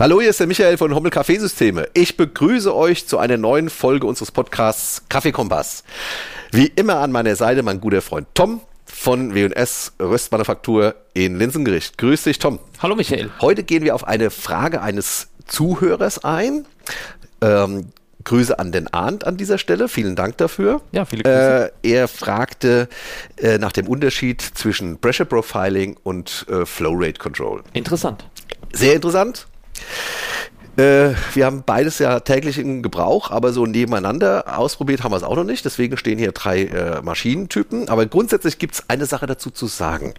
Hallo, hier ist der Michael von Hommel Kaffeesysteme. Ich begrüße euch zu einer neuen Folge unseres Podcasts Kaffeekompass. Wie immer an meiner Seite mein guter Freund Tom von W&S Röstmanufaktur in Linsengericht. Grüß dich, Tom. Hallo, Michael. Heute gehen wir auf eine Frage eines Zuhörers ein. Ähm, Grüße an den Arndt an dieser Stelle. Vielen Dank dafür. Ja, viele Grüße. Äh, er fragte äh, nach dem Unterschied zwischen Pressure Profiling und äh, Flow Rate Control. Interessant. Sehr interessant. Äh, wir haben beides ja täglich in Gebrauch, aber so nebeneinander ausprobiert haben wir es auch noch nicht. Deswegen stehen hier drei äh, Maschinentypen. Aber grundsätzlich gibt es eine Sache dazu zu sagen.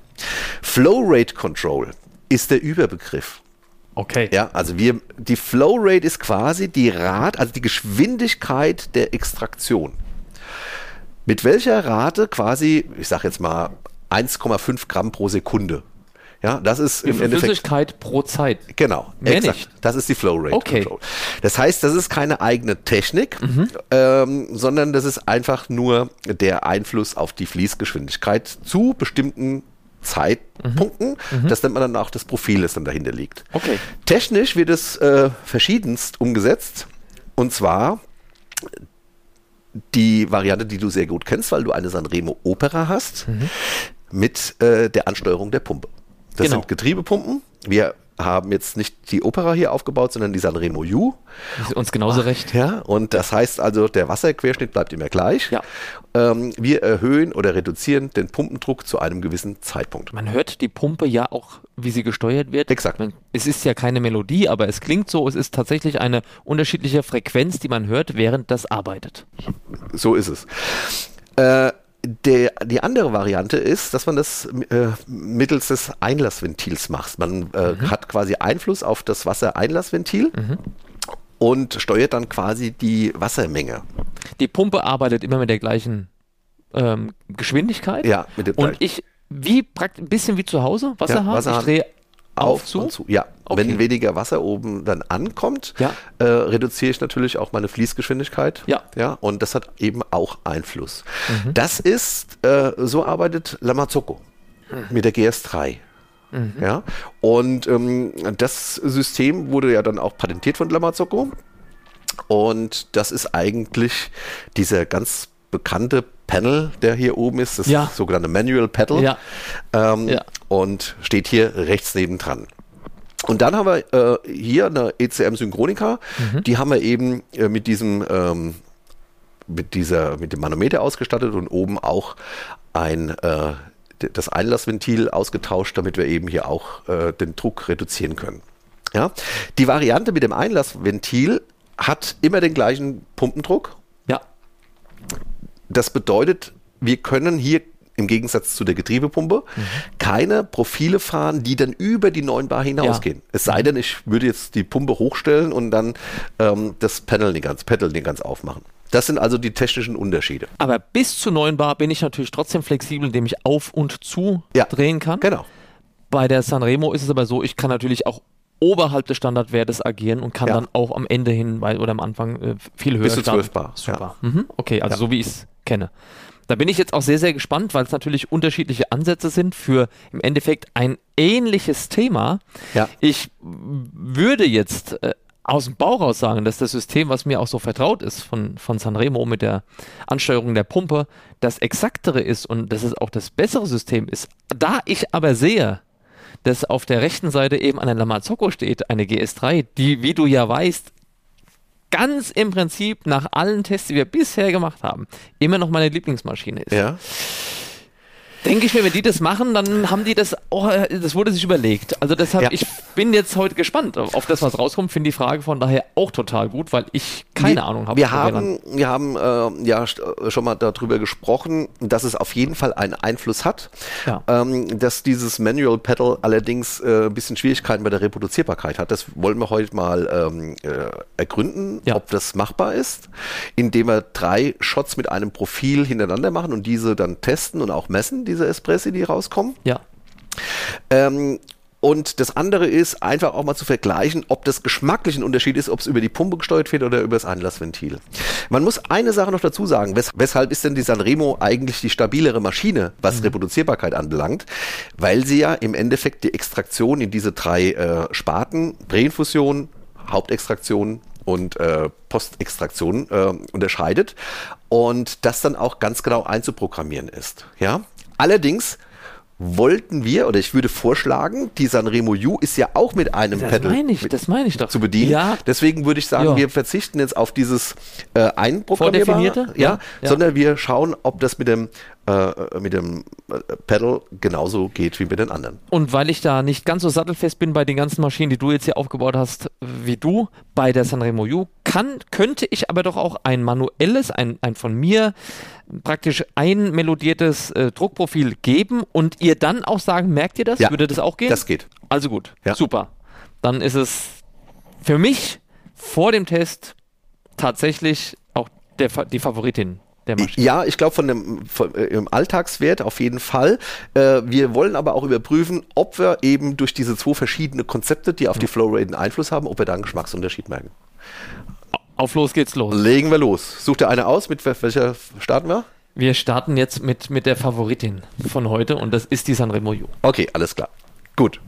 Flow Rate Control ist der Überbegriff. Okay. Ja, also wir, die Flow Rate ist quasi die Rate, also die Geschwindigkeit der Extraktion. Mit welcher Rate quasi, ich sag jetzt mal 1,5 Gramm pro Sekunde. Ja, das ist im Endeffekt Flüssigkeit pro Zeit. Genau, Mehr exakt. nicht. Das ist die Flow Rate Okay. Control. Das heißt, das ist keine eigene Technik, Mhm. ähm, sondern das ist einfach nur der Einfluss auf die Fließgeschwindigkeit zu bestimmten Zeitpunkten. Das nennt man dann auch das Profil, das dann dahinter liegt. Mhm. Okay. Technisch wird es äh, verschiedenst umgesetzt. Und zwar die Variante, die du sehr gut kennst, weil du eine Sanremo Opera hast, mit äh, der Ansteuerung der Pumpe. Das Genau. sind Getriebepumpen. Wir haben jetzt nicht die Opera hier aufgebaut, sondern die Sanremo U. Ist uns genauso recht. Ja, und das heißt also, der Wasserquerschnitt bleibt immer gleich. Ja. Ähm, wir erhöhen oder reduzieren den Pumpendruck zu einem gewissen Zeitpunkt. Man hört die Pumpe ja auch, wie sie gesteuert wird. Exakt. Man, es ist ja keine Melodie, aber es klingt so. Es ist tatsächlich eine unterschiedliche Frequenz, die man hört, während das arbeitet. So ist es. Äh, der, die andere Variante ist, dass man das äh, mittels des Einlassventils macht. Man äh, hat quasi Einfluss auf das Wassereinlassventil und steuert dann quasi die Wassermenge. Die Pumpe arbeitet immer mit der gleichen ähm, Geschwindigkeit. Ja, mit dem Und gleichen. ich, wie praktisch, ein bisschen wie zu Hause, Wasserhahn. Wasserhahn. Ich drehe auf, zu. und zu. Ja, Okay. wenn weniger Wasser oben dann ankommt, Ja. äh, reduziere ich natürlich auch meine Fließgeschwindigkeit. Ja. ja. Und das hat eben auch Einfluss. Mhm. Das ist, äh, so arbeitet Lamazocco Mhm. mit der GS3. Ja, und ähm, das System wurde ja dann auch patentiert von Lamazocco. Und das ist eigentlich dieser ganz bekannte Panel, der hier oben ist, das Ja. sogenannte Manual Pedal. Ja. Ähm, Ja. Und steht hier rechts nebendran. Und dann haben wir äh, hier eine ECM Synchronica, Mhm. die haben wir eben äh, mit diesem ähm, mit dieser mit dem Manometer ausgestattet und oben auch ein äh, das Einlassventil ausgetauscht, damit wir eben hier auch äh, den Druck reduzieren können. Ja, die Variante mit dem Einlassventil hat immer den gleichen Pumpendruck. Ja. Das bedeutet, wir können hier im Gegensatz zu der Getriebepumpe keine Profile fahren, die dann über die 9 Bar hinausgehen. Es sei denn, ich würde jetzt die Pumpe hochstellen und dann ähm, das Panel nicht ganz, Pedal nicht ganz aufmachen. Das sind also die technischen Unterschiede. Aber bis zu 9 Bar bin ich natürlich trotzdem flexibel, indem ich auf und zu Ja. drehen kann. Genau. Bei der Sanremo ist es aber so, ich kann natürlich auch oberhalb des Standardwertes agieren und kann Ja. dann auch am Ende hin weil, oder am Anfang äh, viel höher Bis zu starten. 12 Bar, Super. Mhm. Okay, also so wie ich es kenne. Da bin ich jetzt auch sehr, sehr gespannt, weil es natürlich unterschiedliche Ansätze sind für im Endeffekt ein ähnliches Thema. Ja. Ich würde jetzt äh, aus dem Bauch raus sagen, dass das System, was mir auch so vertraut ist von, von Sanremo mit der Ansteuerung der Pumpe, das exaktere ist und dass es auch das bessere System ist. Da ich aber sehe, dass auf der rechten Seite eben eine Lamazocco steht, eine GS3, die, wie du ja weißt, ganz im Prinzip nach allen Tests, die wir bisher gemacht haben, immer noch meine Lieblingsmaschine ist. Ja. Denke ich mir, wenn die das machen, dann haben die das, oh, das wurde sich überlegt. Also deshalb, Ja. ich bin jetzt heute gespannt auf das, was rauskommt. Finde die Frage von daher auch total gut, weil ich keine wir, Ahnung habe. Wir haben, wir haben äh, ja st- schon mal darüber gesprochen, dass es auf jeden Fall einen Einfluss hat, Ja. ähm, dass dieses Manual Pedal allerdings äh, ein bisschen Schwierigkeiten bei der Reproduzierbarkeit hat. Das wollen wir heute mal ähm, äh, ergründen, Ja. ob das machbar ist, indem wir drei Shots mit einem Profil hintereinander machen und diese dann testen und auch messen, diese Espressi, die rauskommen. Ja, Ähm, Und das andere ist einfach auch mal zu vergleichen, ob das geschmacklich ein Unterschied ist, ob es über die Pumpe gesteuert wird oder über das Einlassventil. Man muss eine Sache noch dazu sagen. Wes weshalb ist denn die Sanremo eigentlich die stabilere Maschine, was mhm. Reproduzierbarkeit anbelangt? Weil sie ja im Endeffekt die Extraktion in diese drei äh, Sparten, Präinfusion, Hauptextraktion und äh, Postextraktion äh, unterscheidet und das dann auch ganz genau einzuprogrammieren ist. Ja, allerdings wollten wir, oder ich würde vorschlagen, die Sanremo U ist ja auch mit einem das Pedal meine ich, das meine ich doch. zu bedienen. Ja. Deswegen würde ich sagen, Ja. wir verzichten jetzt auf dieses äh, einprogrammierbare, Ja, ja. sondern wir schauen, ob das mit dem äh, mit dem äh, Pedal genauso geht wie mit den anderen. Und weil ich da nicht ganz so sattelfest bin bei den ganzen Maschinen, die du jetzt hier aufgebaut hast, wie du bei der Sanremo U, kann, könnte ich aber doch auch ein manuelles, ein, ein von mir praktisch einmelodiertes äh, Druckprofil geben und ihr dann auch sagen, merkt ihr das? Ja, Würde das auch gehen? Das geht. also gut, Ja. super. Dann ist es für mich vor dem Test tatsächlich auch der, die Favoritin der Maschine. Ja, ich glaube von dem von, äh, im Alltagswert auf jeden Fall. Äh, wir wollen aber auch überprüfen, ob wir eben durch diese zwei verschiedene Konzepte, die auf die Flowrate einen Einfluss haben, ob wir da einen Geschmacksunterschied merken. Auf los geht's los. Legen wir los. Such dir eine aus, mit wel- welcher starten wir? Wir starten jetzt mit, mit der Favoritin von heute und das ist die Sanremo U. Okay, alles klar. Gut.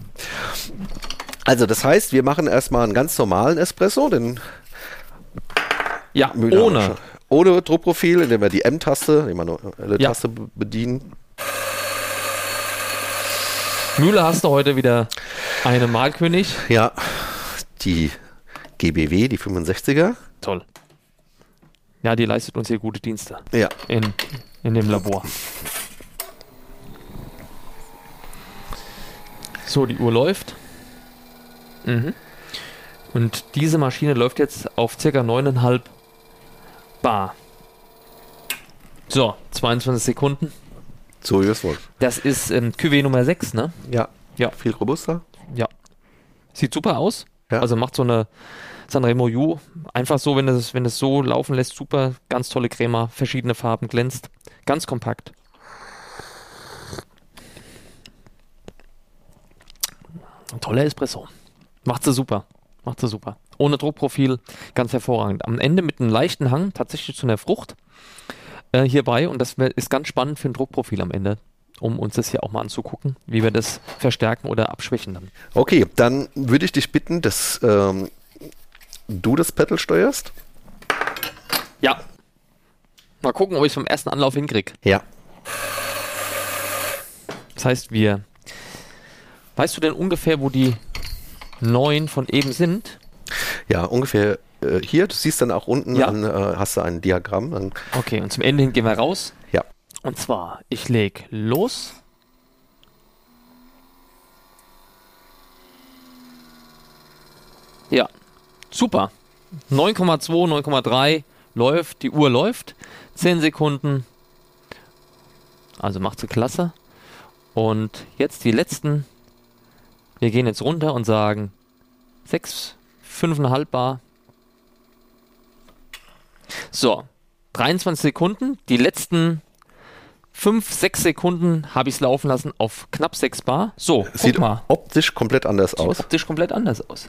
Also das heißt, wir machen erstmal einen ganz normalen Espresso, den Ja, wir ohne. Ohne Druckprofil, indem wir die M-Taste, die manuelle Ja. Taste be- bedienen. Mühle hast du heute wieder eine Malkönig. Ja, die GBW, die 65er. Toll. Ja, die leistet uns hier gute Dienste Ja, in, in dem Labor. So, die Uhr läuft. Mhm. Und diese Maschine läuft jetzt auf circa 9,5 Bar. So, 22 Sekunden. so ist wohl. Das ist ähm, QW Nummer 6, ne? Ja, Ja. viel robuster. Ja. Sieht super aus. Ja. Also macht so eine Sanremo U einfach so, wenn es, wenn es so laufen lässt, super. Ganz tolle Crema, verschiedene Farben, glänzt. Ganz kompakt. Ein toller Espresso. Macht sie super. Macht sie super. Ohne Druckprofil, ganz hervorragend. Am Ende mit einem leichten Hang tatsächlich zu einer Frucht äh, hierbei und das ist ganz spannend für ein Druckprofil am Ende, um uns das hier auch mal anzugucken, wie wir das verstärken oder abschwächen dann. Okay, dann würde ich dich bitten, dass ähm, du das Pedal steuerst. Ja. Mal gucken, ob ich es vom ersten Anlauf hinkriege. Ja. Das heißt, wir. Weißt du denn ungefähr, wo die neun von eben sind? Ja, ungefähr äh, hier. Du siehst dann auch unten, Ja. an, äh, hast du ein Diagramm. Okay, und zum Ende hin gehen wir raus. ja. Und zwar, ich leg los. Ja, super. 9,2, 9,3 läuft, die Uhr läuft. 10 Sekunden. Also macht sie klasse. Und jetzt die letzten. Wir gehen jetzt runter und sagen 6, 5,5 Bar. So, 23 Sekunden. Die letzten 5, 6 Sekunden habe ich es laufen lassen auf knapp 6 Bar. So, Sieht mal. optisch komplett anders Sieht aus. optisch komplett anders aus.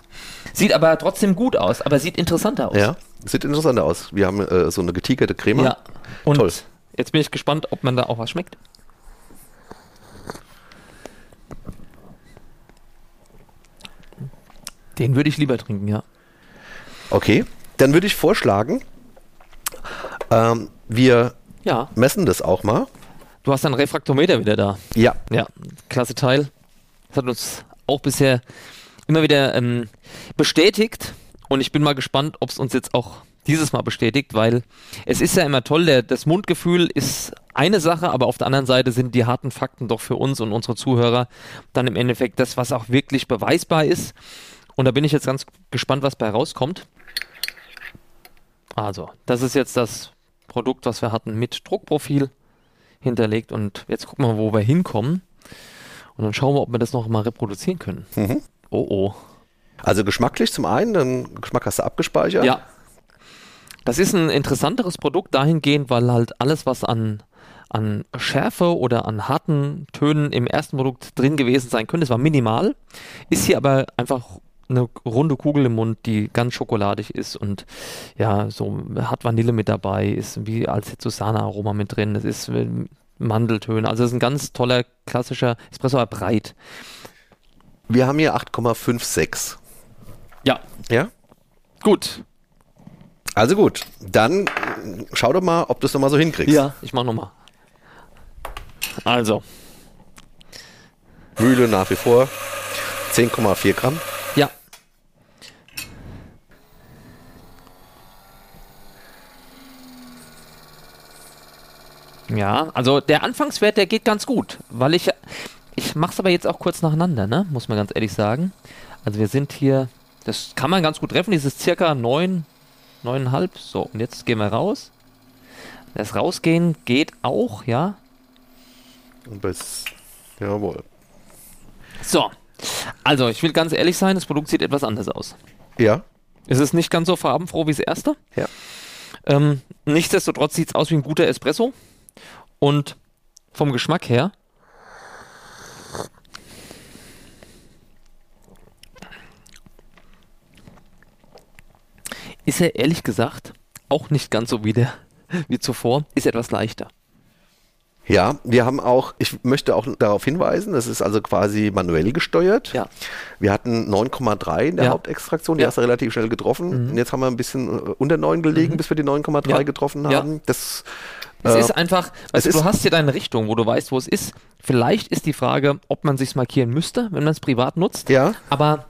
Sieht aber trotzdem gut aus, aber sieht interessanter aus. Ja, sieht interessant aus. Wir haben äh, so eine getigerte Creme. Ja. Und Toll. jetzt bin ich gespannt, ob man da auch was schmeckt. Den würde ich lieber trinken, ja. Okay, dann würde ich vorschlagen, ähm, wir Ja, messen das auch mal. du hast ein Refraktometer wieder da. Ja, Ja, klasse Teil. Das hat uns auch bisher immer wieder ähm, bestätigt und ich bin mal gespannt, ob es uns jetzt auch dieses Mal bestätigt, weil es ist ja immer toll, der, das Mundgefühl ist eine Sache, aber auf der anderen Seite sind die harten Fakten doch für uns und unsere Zuhörer dann im Endeffekt das, was auch wirklich beweisbar ist. Und da bin ich jetzt ganz gespannt, was bei rauskommt. Also, das ist jetzt das Produkt, was wir hatten mit Druckprofil hinterlegt und jetzt gucken wir, wo wir hinkommen. Und dann schauen wir, ob wir das noch mal reproduzieren können. Mhm. Oh oh. also geschmacklich zum einen, den Geschmack hast du abgespeichert. Ja. Das ist ein interessanteres Produkt dahingehend, weil halt alles, was an, an Schärfe oder an harten Tönen im ersten Produkt drin gewesen sein könnte. Es war minimal, ist hier aber einfach eine runde Kugel im Mund, die ganz schokoladig ist und ja, so hat Vanille mit dabei, ist wie als hätte Sahne-Aroma mit drin. Es ist äh, Mandeltöne. Also es ist ein ganz toller, klassischer Espresso, aber breit. Wir haben hier 8,56. Ja. Ja? Gut. Also gut, dann schau doch mal, ob du es nochmal so hinkriegst. Ja, ich mach nochmal. Also. Mühle nach wie vor 10,4 Gramm. Ja. Also der Anfangswert, der geht ganz gut, weil ich, ich mache es aber jetzt auch kurz nacheinander, ne? muss man ganz ehrlich sagen. Also wir sind hier, das kann man ganz gut treffen, dieses circa 9, 9,5. So, und jetzt gehen wir raus. Das Rausgehen geht auch, ja. Und bis, jawohl. So, also ich will ganz ehrlich sein, das Produkt sieht etwas anders aus. Ja, Es ist nicht ganz so farbenfroh wie das erste. ja. Ähm, nichtsdestotrotz sieht es aus wie ein guter Espresso. Und vom Geschmack her. Ist er ehrlich gesagt auch nicht ganz so wie, der, wie zuvor, ist etwas leichter. Ja, wir haben auch, ich möchte auch darauf hinweisen, das ist also quasi manuell gesteuert. Ja. Wir hatten 9,3 in der Ja. Hauptextraktion, die Ja. hast du relativ schnell getroffen. Und jetzt haben wir ein bisschen unter 9 gelegen, bis wir die 9,3 Ja. getroffen haben. Das, Es äh, ist einfach, weißt du, ist- hast hier deine Richtung, wo du weißt, wo es ist. Vielleicht ist die Frage, ob man sich markieren müsste, wenn man es privat nutzt. ja, Aber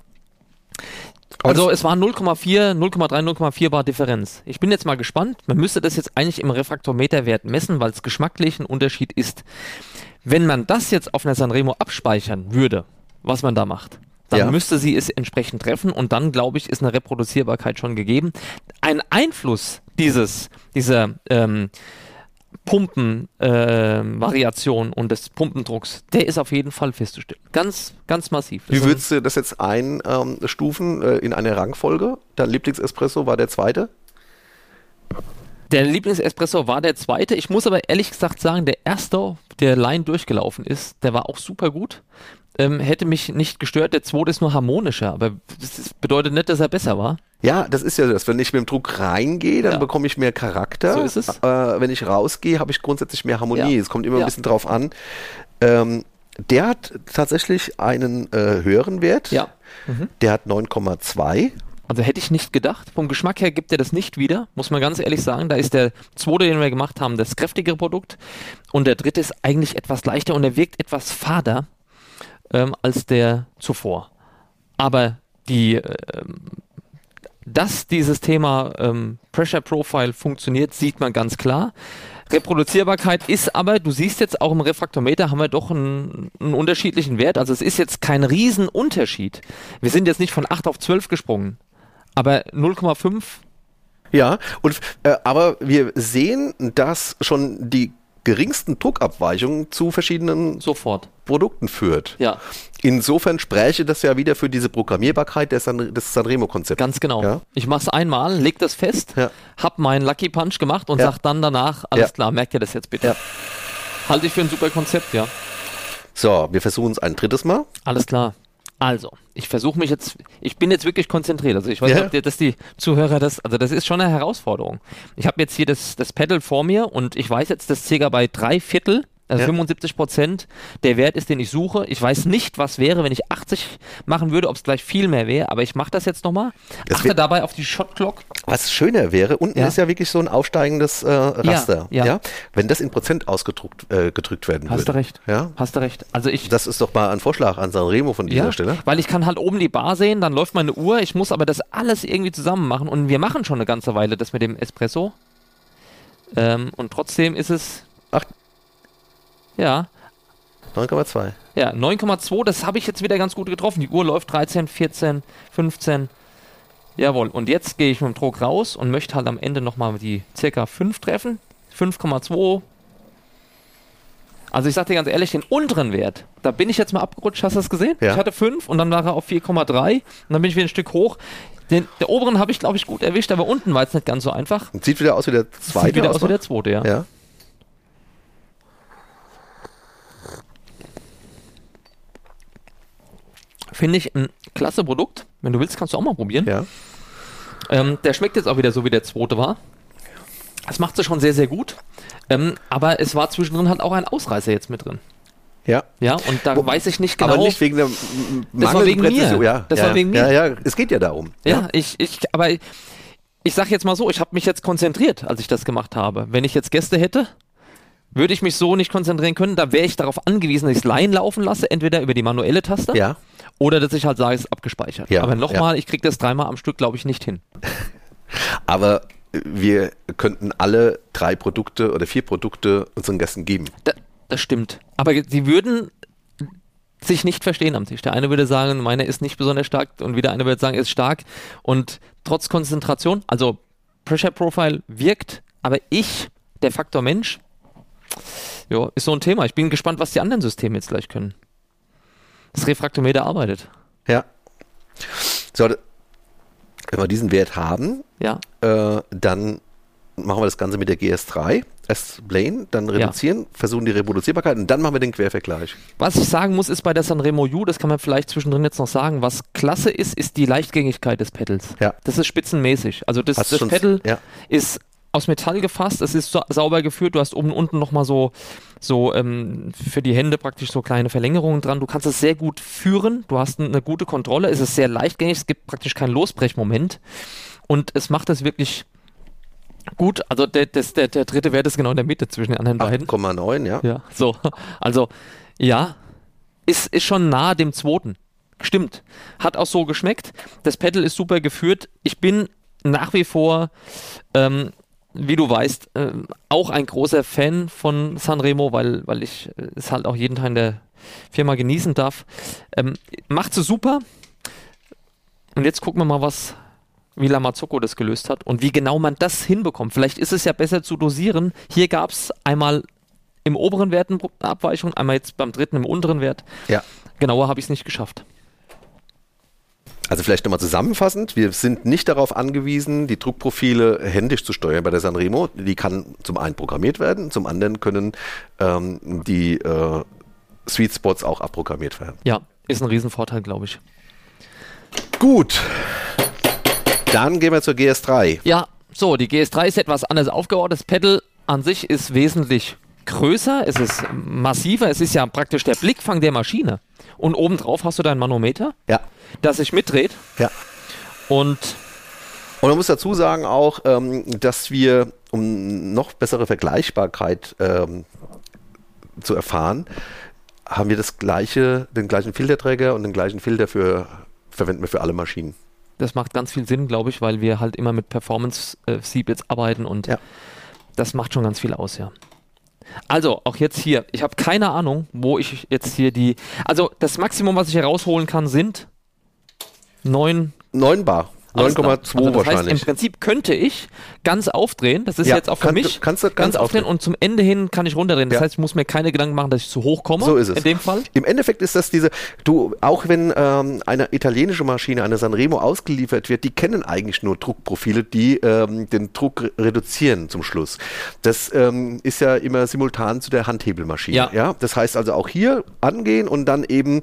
Aber also es war 0,4, 0,3, 0,4 Bar Differenz. Ich bin jetzt mal gespannt. Man müsste das jetzt eigentlich im Refraktometerwert messen, weil es geschmacklich ein Unterschied ist. Wenn man das jetzt auf einer Sanremo abspeichern würde, was man da macht, dann Ja. müsste sie es entsprechend treffen und dann, glaube ich, ist eine Reproduzierbarkeit schon gegeben. Ein Einfluss dieses, dieser ähm, Pumpen-Variation und des Pumpendrucks, der ist auf jeden Fall festzustellen. Ganz, ganz massiv. Das Wie ein- würdest du das jetzt einstufen äh, in eine Rangfolge? Dein Lieblingsespresso war der zweite? Der Lieblingsespresso war der zweite. Ich muss aber ehrlich gesagt sagen, der erste, der Line durchgelaufen ist, der war auch super gut. Ähm, hätte mich nicht gestört. Der zweite ist nur harmonischer, aber das bedeutet nicht, dass er besser war. Ja, das ist ja das. Wenn ich mit dem Druck reingehe, dann Ja. bekomme ich mehr Charakter. So ist es. Äh, wenn ich rausgehe, habe ich grundsätzlich mehr Harmonie. Ja. Es kommt immer ein Ja. bisschen drauf an. Ähm, der hat tatsächlich einen äh, höheren Wert. Ja. Der hat 9,2. Also hätte ich nicht gedacht. Vom Geschmack her gibt er das nicht wieder, muss man ganz ehrlich sagen. Da ist der zweite, den wir gemacht haben, das kräftigere Produkt. Und der dritte ist eigentlich etwas leichter und er wirkt etwas fader ähm, als der zuvor. Aber die, ähm, dass dieses Thema ähm, Pressure Profile funktioniert, sieht man ganz klar. Reproduzierbarkeit ist aber, du siehst jetzt auch im Refraktometer haben wir doch einen, einen unterschiedlichen Wert. Also es ist jetzt kein Riesenunterschied. Wir sind jetzt nicht von 8 auf 12 gesprungen. Aber 0,5 Ja, und, äh, aber wir sehen, dass schon die geringsten Druckabweichungen zu verschiedenen sofort. Produkten führt. Ja, Insofern spräche das ja wieder für diese Programmierbarkeit des, San des Sanremo-Konzepts. ganz genau. Ja. Ich mach's einmal, leg das fest, Ja. hab meinen Lucky Punch gemacht und Ja. sag dann danach, alles Ja. klar, merkt ihr das jetzt bitte. Halte ich für ein super Konzept, ja. So, wir versuchen es ein drittes Mal. Alles klar. Also, ich versuche mich jetzt, ich bin jetzt wirklich konzentriert. Also ich weiß Ja. nicht, ob die- dass die Zuhörer das, also das ist schon eine Herausforderung. Ich habe jetzt hier das, das Pedal vor mir und ich weiß jetzt, dass circa bei drei Viertel, also Ja. 75 Prozent der Wert ist, den ich suche. Ich weiß nicht, was wäre, wenn ich 80 machen würde, ob es gleich viel mehr wäre, aber ich mache das jetzt nochmal. Achte dabei auf die Shot Clock. Was schöner wäre, unten Ja. ist ja wirklich so ein aufsteigendes äh, Raster. Ja, ja. Wenn das in Prozent ausgedruckt äh, gedrückt werden Hast würde. du recht. Ja? Hast du recht. Also ich, Das ist doch mal ein Vorschlag an Sanremo von dieser Stelle. weil ich kann halt oben die Bar sehen, dann läuft meine Uhr, ich muss aber das alles irgendwie zusammen machen und wir machen schon eine ganze Weile das mit dem Espresso. Ähm, und trotzdem ist es. Ach. Ja, 9,2. ja, 9,2, das habe ich jetzt wieder ganz gut getroffen. Die Uhr läuft 13, 14, 15. Jawohl, und jetzt gehe ich mit dem Druck raus und möchte halt am Ende nochmal die circa 5 treffen. 5,2. Also ich sag dir ganz ehrlich, den unteren Wert, da bin ich jetzt mal abgerutscht, hast du das gesehen? Ja. Ich hatte 5 und dann war er auf 4,3 und dann bin ich wieder ein Stück hoch. Den, der oberen habe ich, glaube ich, gut erwischt, aber unten war es nicht ganz so einfach. Sieht wieder aus wie der zweite. Sieht wieder aus wie Ausbau? der zweite, ja. Ja. Finde ich ein klasse Produkt. Wenn du willst, kannst du auch mal probieren. Ja. Ähm, der schmeckt jetzt auch wieder so, wie der zweite war. Das macht sie schon sehr, sehr gut. Ähm, aber es war zwischendrin halt auch ein Ausreißer jetzt mit drin. Ja. Ja, und da Wo- weiß ich nicht genau. Aber nicht wegen der m- Das war mangelnden wegen mir. Ja, Das ja, war wegen mir. Ja, ja, es geht ja darum. Ja, ich, ich, aber ich, ich sag jetzt mal so, ich habe mich jetzt konzentriert, als ich das gemacht habe. Wenn ich jetzt Gäste hätte, würde ich mich so nicht konzentrieren können. Da wäre ich darauf angewiesen, dass ich es Line laufen lasse, entweder über die manuelle Taste Ja. Oder dass ich halt sage, es ist abgespeichert. Ja, aber nochmal, ich kriege das dreimal am Stück, glaube ich, nicht hin. Aber wir könnten alle drei Produkte oder vier Produkte unseren Gästen geben. Da, das stimmt. Aber sie würden sich nicht verstehen am Tisch. Der eine würde sagen, meine ist nicht besonders stark und wieder eine würde sagen, ist stark und trotz Konzentration, also Pressure Profile wirkt, aber ich, der Faktor Mensch, jo, ist so ein Thema. Ich bin gespannt, was die anderen Systeme jetzt gleich können. Das Refraktometer arbeitet. Ja. So, wenn wir diesen Wert haben, Ja, äh, dann machen wir das Ganze mit der GS3, S-Plane, dann reduzieren, versuchen die Reproduzierbarkeit und dann machen wir den Quervergleich. Was ich sagen muss, ist bei der Sanremo U, das kann man vielleicht zwischendrin jetzt noch sagen, was klasse ist, ist die Leichtgängigkeit des Pedals. Ja. Das ist spitzenmäßig. Also das, das Pedal ja. ist aus Metall gefasst, es ist sa sauber geführt, du hast oben und unten nochmal so, so ähm, für die Hände praktisch so kleine Verlängerungen dran. Du kannst es sehr gut führen, du hast eine gute Kontrolle, es ist sehr leichtgängig, es gibt praktisch keinen Losbrechmoment und es macht es wirklich gut. Also der, das, der, der dritte Wert ist genau in der Mitte zwischen den anderen beiden. 8,9, ja. Ja, so. Also, ja, ist, ist schon nahe dem zweiten. Stimmt. Hat auch so geschmeckt. Das Pedal ist super geführt. Ich bin nach wie vor, ähm, wie du weißt, ähm, auch ein großer Fan von Sanremo, weil, weil ich äh, es halt auch jeden Tag in der Firma genießen darf. Ähm, macht sie super. Und jetzt gucken wir mal, was wie Lamazocco das gelöst hat und wie genau man das hinbekommt. Vielleicht ist es ja besser zu dosieren. Hier gab es einmal im oberen Wert eine Abweichung, einmal jetzt beim dritten im unteren Wert. Ja. Genauer habe ich es nicht geschafft. Also vielleicht nochmal zusammenfassend, wir sind nicht darauf angewiesen, die Druckprofile händisch zu steuern bei der Sanremo. Die kann zum einen programmiert werden, zum anderen können ähm, die äh, Sweet Spots auch abprogrammiert werden. Ja, ist ein Riesenvorteil, glaube ich. Gut, dann gehen wir zur GS3. Ja, so, die GS3 ist etwas anders aufgebaut. Das Pedal an sich ist wesentlich größer, es ist massiver, es ist ja praktisch der Blickfang der Maschine. Und obendrauf hast du dein Manometer, Ja, das sich mitdreht. ja. Und Und man muss dazu sagen auch, ähm, dass wir, um noch bessere Vergleichbarkeit ähm, zu erfahren, haben wir das gleiche, den gleichen Filterträger und den gleichen Filter für verwenden wir für alle Maschinen. das macht ganz viel Sinn, glaube ich, weil wir halt immer mit Performance-Sieb jetzt arbeiten und Ja. das macht schon ganz viel aus, ja. Also, auch jetzt hier, ich habe keine Ahnung, wo ich jetzt hier die. Also, das Maximum, was ich hier rausholen kann, sind 9 9 Bar. Alles klar. 9,2 also das Heißt, wahrscheinlich. im Prinzip könnte ich ganz aufdrehen. Das ist Ja, jetzt auch für kann- mich kannst du ganz aufdrehen aufdrehen. und zum Ende hin kann ich runterdrehen. Das Ja. heißt, ich muss mir keine Gedanken machen, dass ich zu hoch komme. So ist es. In dem Fall. Im Endeffekt ist das diese, du, auch wenn ähm, eine italienische Maschine, eine Sanremo ausgeliefert wird, die kennen eigentlich nur Druckprofile, die ähm, den Druck re- reduzieren zum Schluss. Das ähm, ist ja immer simultan zu der Handhebelmaschine. Ja. Das heißt also auch hier angehen und dann eben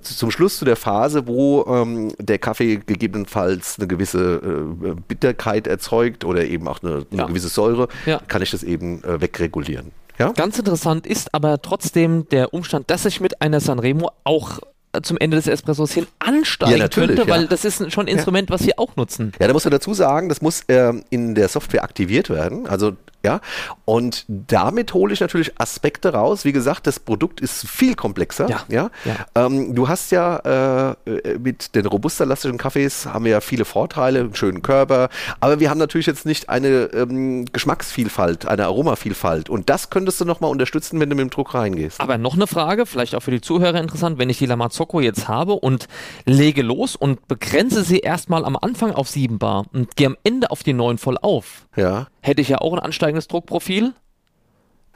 zum Schluss zu der Phase, wo ähm, der Kaffee gegebenenfalls eine gewisse äh, Bitterkeit erzeugt oder eben auch eine, eine Ja. gewisse Säure, Ja. kann ich das eben äh, wegregulieren. Ja? Ganz interessant ist aber trotzdem der Umstand, dass ich mit einer Sanremo auch äh, zum Ende des Espressos hin ansteigen Ja, könnte, weil ja. das ist schon ein Instrument, was wir auch nutzen. Ja, da muss man dazu sagen, das muss ähm, in der Software aktiviert werden. Also ja, und damit hole ich natürlich Aspekte raus. Wie gesagt, das Produkt ist viel komplexer. Ja, ja? ja. Ähm, du hast ja äh, mit den robusterlastischen Kaffees haben wir ja viele Vorteile, einen schönen Körper, aber wir haben natürlich jetzt nicht eine ähm, Geschmacksvielfalt, eine Aromavielfalt. Und das könntest du nochmal unterstützen, wenn du mit dem Druck reingehst. Aber noch eine Frage, vielleicht auch für die Zuhörer interessant, wenn ich die Lamazocco jetzt habe und lege los und begrenze sie erstmal am Anfang auf 7 Bar und gehe am Ende auf die 9 voll auf, Ja, hätte ich ja auch ein ansteigendes Druckprofil,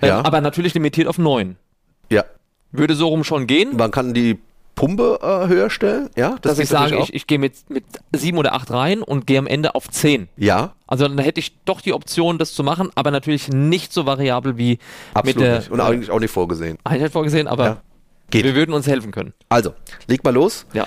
ähm, Ja. aber natürlich limitiert auf 9. ja. Würde so rum schon gehen, Man kann die Pumpe äh, höher stellen. Ja, dass geht ich sage, ich, ich gehe mit, mit 7 oder 8 rein und gehe am Ende auf 10. auch. Ja, Also dann hätte ich doch die Option, das zu machen, aber natürlich nicht so variabel wie absolut mit der nicht. Und eigentlich auch nicht vorgesehen. Einheit vorgesehen, aber Ja. Geht. wir würden uns helfen können. Also, leg mal los. Ja.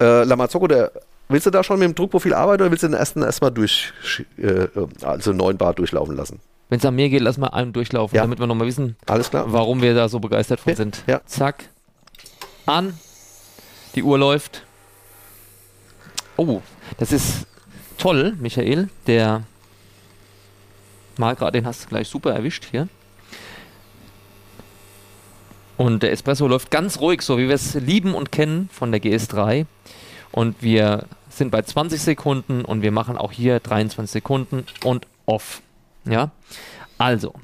Äh, Lamazocco, der, willst du da schon mit dem Druckprofil arbeiten oder willst du den ersten erstmal durch, äh, also 9 Bar durchlaufen lassen? Wenn es an mir geht, lass mal einen durchlaufen, Ja. damit wir nochmal wissen, Alles klar? warum wir da so begeistert von Ja, sind. ja. Zack. An. Die Uhr läuft. Oh, das ist toll, Michael. Der mal gerade, den hast du gleich super erwischt hier. Und der Espresso läuft ganz ruhig, so wie wir es lieben und kennen von der GS3. Und wir sind bei 20 Sekunden und wir machen auch hier 23 Sekunden und off. Ja, also.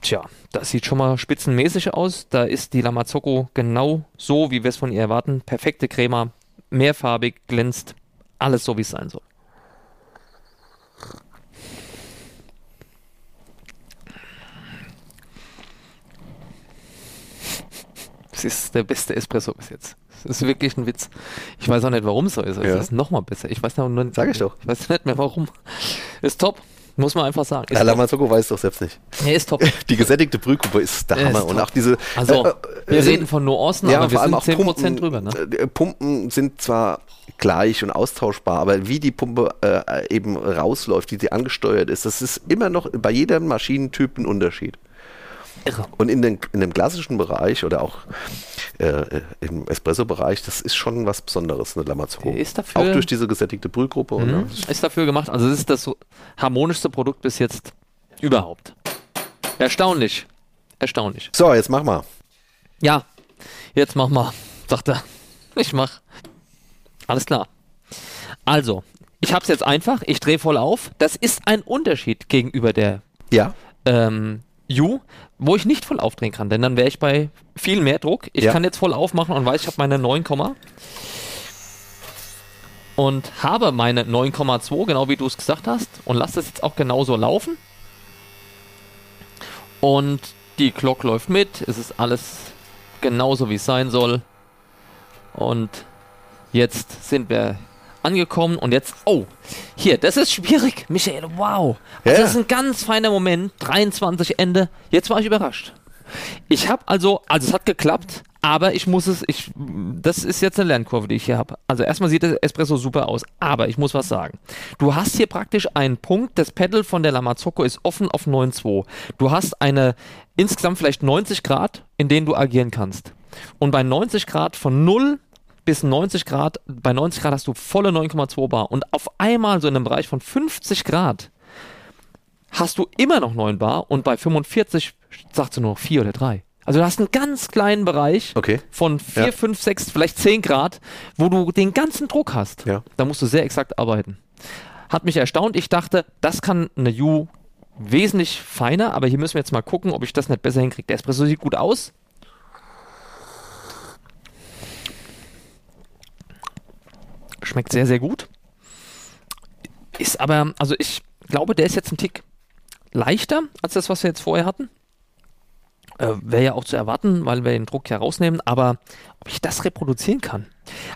Tja, das sieht schon mal spitzenmäßig aus. Da ist die Lamazocco genau so, wie wir es von ihr erwarten. Perfekte Crema, mehrfarbig, glänzt. Alles so, wie es sein soll. Das ist der beste Espresso bis jetzt. Das ist wirklich ein Witz. Ich weiß auch nicht, warum es so ist. Es Ja. ist nochmal besser. Ich weiß noch nur, Sag ich doch. Ich weiß nicht mehr warum. Ist top. Muss man einfach sagen. Ist Ja, top. Lamazocco weiß doch selbst nicht. Nee, ist top. Die gesättigte Brühgruppe ist der Ja, Hammer. ist und auch diese. Also, äh, wir äh, reden von Nuancen, ja, aber wir vor allem sind auch 10% Pumpen, drüber. Ne? äh, Pumpen sind zwar gleich und austauschbar, aber wie die Pumpe äh, eben rausläuft, wie sie angesteuert ist, das ist immer noch bei jedem Maschinentyp ein Unterschied. Irre. Und in, den, in dem klassischen Bereich oder auch äh, im Espresso-Bereich, das ist schon was Besonderes, eine Lamazocco. Der ist dafür- Auch durch diese gesättigte Brühgruppe. Mhm. Ist dafür gemacht. Also es ist das so harmonischste Produkt bis jetzt überhaupt. Erstaunlich. Erstaunlich. So, jetzt mach mal. Ja, jetzt mach mal, sagt er. Ich mach. Alles klar. Also, ich hab's jetzt einfach. Ich drehe voll auf. Das ist ein Unterschied gegenüber der Ja, ähm, U, wo ich nicht voll aufdrehen kann, denn dann wäre ich bei viel mehr Druck. Ich Ja. kann jetzt voll aufmachen und weiß, ich habe meine 9, Komma und habe meine 9,2, genau wie du es gesagt hast, und lasse das jetzt auch genauso laufen. Und die Glock läuft mit, es ist alles genauso wie es sein soll. Und jetzt sind wir angekommen und jetzt, oh, hier, das ist schwierig, Michael, wow. Also Ja. Das ist ein ganz feiner Moment, 23 Ende, jetzt war ich überrascht. Ich habe also, also es hat geklappt, aber ich muss es, ich, das ist jetzt eine Lernkurve, die ich hier habe. Also erstmal sieht der Espresso super aus, aber ich muss was sagen. Du hast hier praktisch einen Punkt, das Pedal von der Lamazocco ist offen auf 9.2. Du hast eine insgesamt vielleicht 90 Grad, in denen du agieren kannst. Und bei 90 Grad von 0 bis 90 Grad, bei 90 Grad hast du volle 9,2 Bar und auf einmal so in einem Bereich von 50 Grad hast du immer noch 9 Bar und bei 45 sagst du nur noch 4 oder 3. Also du hast einen ganz kleinen Bereich okay. von 4, Ja. 5, 6, vielleicht 10 Grad, wo du den ganzen Druck hast. Ja. Da musst du sehr exakt arbeiten. Hat mich erstaunt. Ich dachte, das kann eine U wesentlich feiner, aber hier müssen wir jetzt mal gucken, ob ich das nicht besser hinkriege. Der Espresso sieht gut aus. Schmeckt sehr, sehr gut. Ist aber, also ich glaube, der ist jetzt ein Tick leichter als das, was wir jetzt vorher hatten. Äh, Wäre ja auch zu erwarten, weil wir den Druck ja rausnehmen, aber ob ich das reproduzieren kann,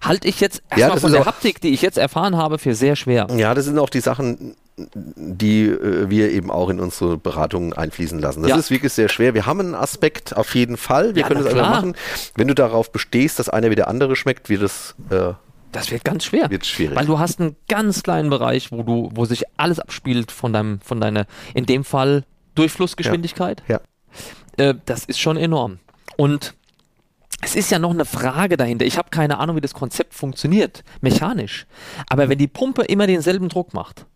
halte ich jetzt Ja, erstmal das von der Haptik, die ich jetzt erfahren habe, für sehr schwer. Ja, das sind auch die Sachen, die äh, wir eben auch in unsere Beratungen einfließen lassen. Das Ja. ist wirklich sehr schwer. Wir haben einen Aspekt auf jeden Fall. Wir Ja, können es einfach machen. Wenn du darauf bestehst, dass einer wie der andere schmeckt, wird es äh, Das wird ganz schwer. wird schwierig. Weil du hast einen ganz kleinen Bereich, wo du, wo sich alles abspielt von deinem, von deiner, in dem Fall Durchflussgeschwindigkeit. Ja. Äh, das ist schon enorm. Und es ist ja noch eine Frage dahinter. Ich habe keine Ahnung, wie das Konzept funktioniert, mechanisch. Aber wenn die Pumpe immer denselben Druck macht,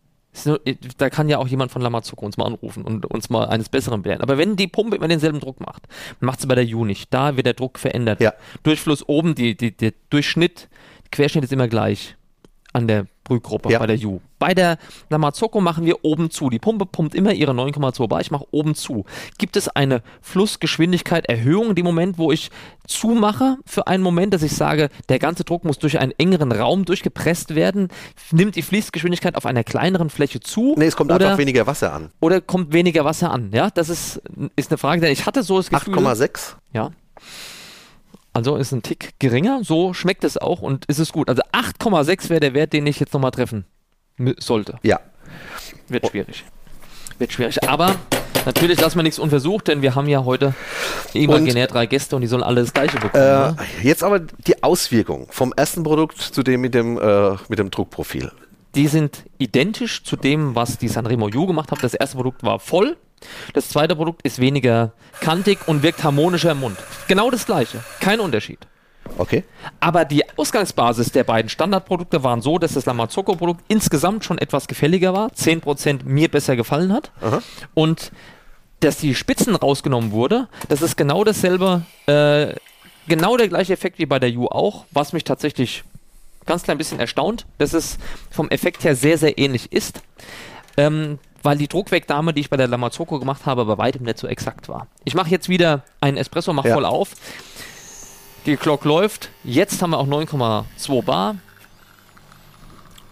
nur- da kann ja auch jemand von Lamazzuko uns mal anrufen und uns mal eines Besseren belehren. Aber wenn die Pumpe immer denselben Druck macht, macht sie bei der U nicht. Da wird der Druck verändert. Ja. Durchfluss oben, die, die, der Durchschnitt, Querschnitt ist immer gleich an der Brühgruppe Ja. bei der U. Bei der Lamazocco machen wir oben zu. Die Pumpe pumpt immer ihre 9,2 Bar. Ich mache oben zu. Gibt es eine Flussgeschwindigkeit Erhöhung in dem Moment, wo ich zumache für einen Moment, dass ich sage, der ganze Druck muss durch einen engeren Raum durchgepresst werden? Nimmt die Fließgeschwindigkeit auf einer kleineren Fläche zu? nee, es kommt oder, einfach weniger Wasser an. oder kommt weniger Wasser an? Ja, das ist, ist eine Frage, denn ich hatte so das Gefühl. 8,6. Ja. Also ist ein Tick geringer, so schmeckt es auch und ist es gut. Also 8,6 wäre der Wert, den ich jetzt nochmal treffen sollte. Ja. Wird schwierig. Wird schwierig. Aber Natürlich lassen wir nichts unversucht, denn wir haben ja heute imaginär drei Gäste und die sollen alle das Gleiche bekommen. Äh, ne? jetzt aber die Auswirkung vom ersten Produkt zu dem mit dem, äh, mit dem Druckprofil. Die sind identisch zu dem, was die Sanremo U gemacht hat. Das erste Produkt war voll. Das zweite Produkt ist weniger kantig und wirkt harmonischer im Mund. Genau das gleiche. Kein Unterschied. Okay. Aber die Ausgangsbasis der beiden Standardprodukte waren so, dass das Lamazocco-Produkt insgesamt schon etwas gefälliger war, 10% mir besser gefallen hat. Aha. Und dass die Spitzen rausgenommen wurde, das ist genau dasselbe, äh, genau der gleiche Effekt wie bei der U auch, was mich tatsächlich ganz klein bisschen erstaunt, dass es vom Effekt her sehr, sehr ähnlich ist. Ähm, weil die Druckwegnahme, die ich bei der Lamazocco gemacht habe, bei weitem nicht so exakt war. Ich mache jetzt wieder einen Espresso, mach Ja. voll auf. Die Glock läuft. Jetzt haben wir auch 9,2 Bar.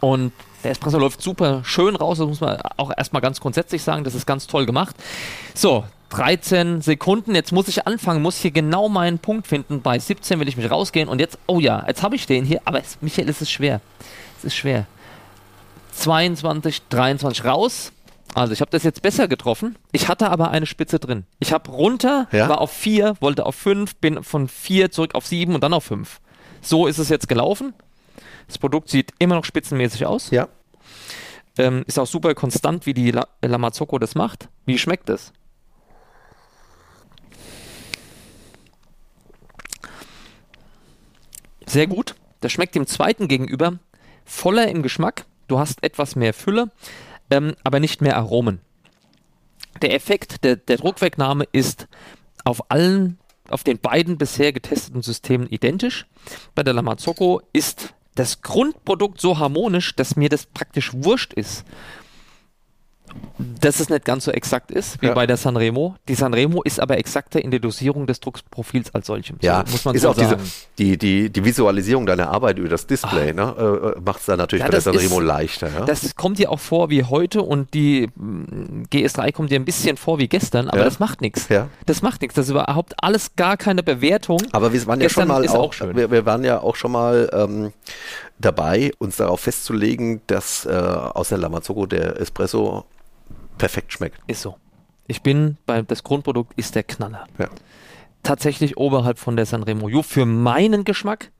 Und der Espresso läuft super schön raus. Das muss man auch erstmal ganz grundsätzlich sagen. Das ist ganz toll gemacht. So, 13 Sekunden. Jetzt muss ich anfangen, muss hier genau meinen Punkt finden. Bei 17 will ich mich rausgehen. Und jetzt, oh ja, jetzt habe ich den hier. Aber es, Michael, es ist schwer. Es ist schwer. 22, 23 raus. Also ich habe das jetzt besser getroffen. Ich hatte aber eine Spitze drin. Ich habe runter, Ja. war auf 4, wollte auf 5, bin von 4 zurück auf 7 und dann auf 5. So ist es jetzt gelaufen. Das Produkt sieht immer noch spitzenmäßig aus. Ja. Ähm, ist auch super konstant, wie die La Lamazocco das macht. Wie schmeckt es? Sehr gut. Das schmeckt dem zweiten gegenüber voller im Geschmack. Du hast etwas mehr Fülle, ähm, aber nicht mehr Aromen. Der Effekt der, der Druckwegnahme ist auf allen, auf den beiden bisher getesteten Systemen identisch. Bei der Lamazocco ist das Grundprodukt so harmonisch, dass mir das praktisch wurscht ist, dass es nicht ganz so exakt ist wie Ja. bei der Sanremo. Die Sanremo ist aber exakter in der Dosierung des Druckprofils als solchem. Ja, so, muss man ist so auch diese, sagen. die, die, die Visualisierung deiner Arbeit über das Display, ne, äh, macht es dann natürlich Ja, bei der das ist- Sanremo leichter. Ja? Das kommt dir auch vor wie heute und die mm, GS3 kommt dir ein bisschen vor wie gestern, aber Ja. das macht nichts. Ja. Das macht nichts. Das ist überhaupt alles gar keine Bewertung. Aber wir waren ja Gestern schon mal auch, auch. Wir, wir waren ja auch schon mal ähm, dabei, uns darauf festzulegen, dass äh, aus der Lamazocco der Espresso perfekt schmeckt. Ist so. Ich bin bei das Grundprodukt ist der Knaller. Ja. Tatsächlich oberhalb von der Sanremo U für meinen Geschmack.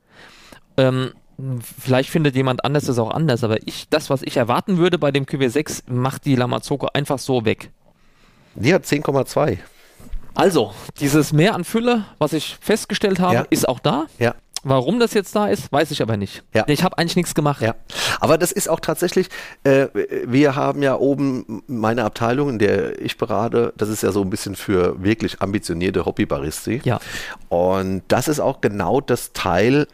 Ähm, vielleicht findet jemand anders das auch anders, aber ich, das, was ich erwarten würde bei dem QW6, macht die Lamazocco einfach so weg. Die hat 10,2. Also, dieses Mehr an Fülle, was ich festgestellt habe, Ja. ist auch da. Ja. Warum das jetzt da ist, weiß ich aber nicht. Ja. Ich habe eigentlich nichts gemacht. Ja, aber das ist auch tatsächlich, äh, wir haben ja oben meine Abteilung, in der ich berate, das ist ja so ein bisschen für wirklich ambitionierte Hobbybaristi. Ja. Und das ist auch genau das Teil,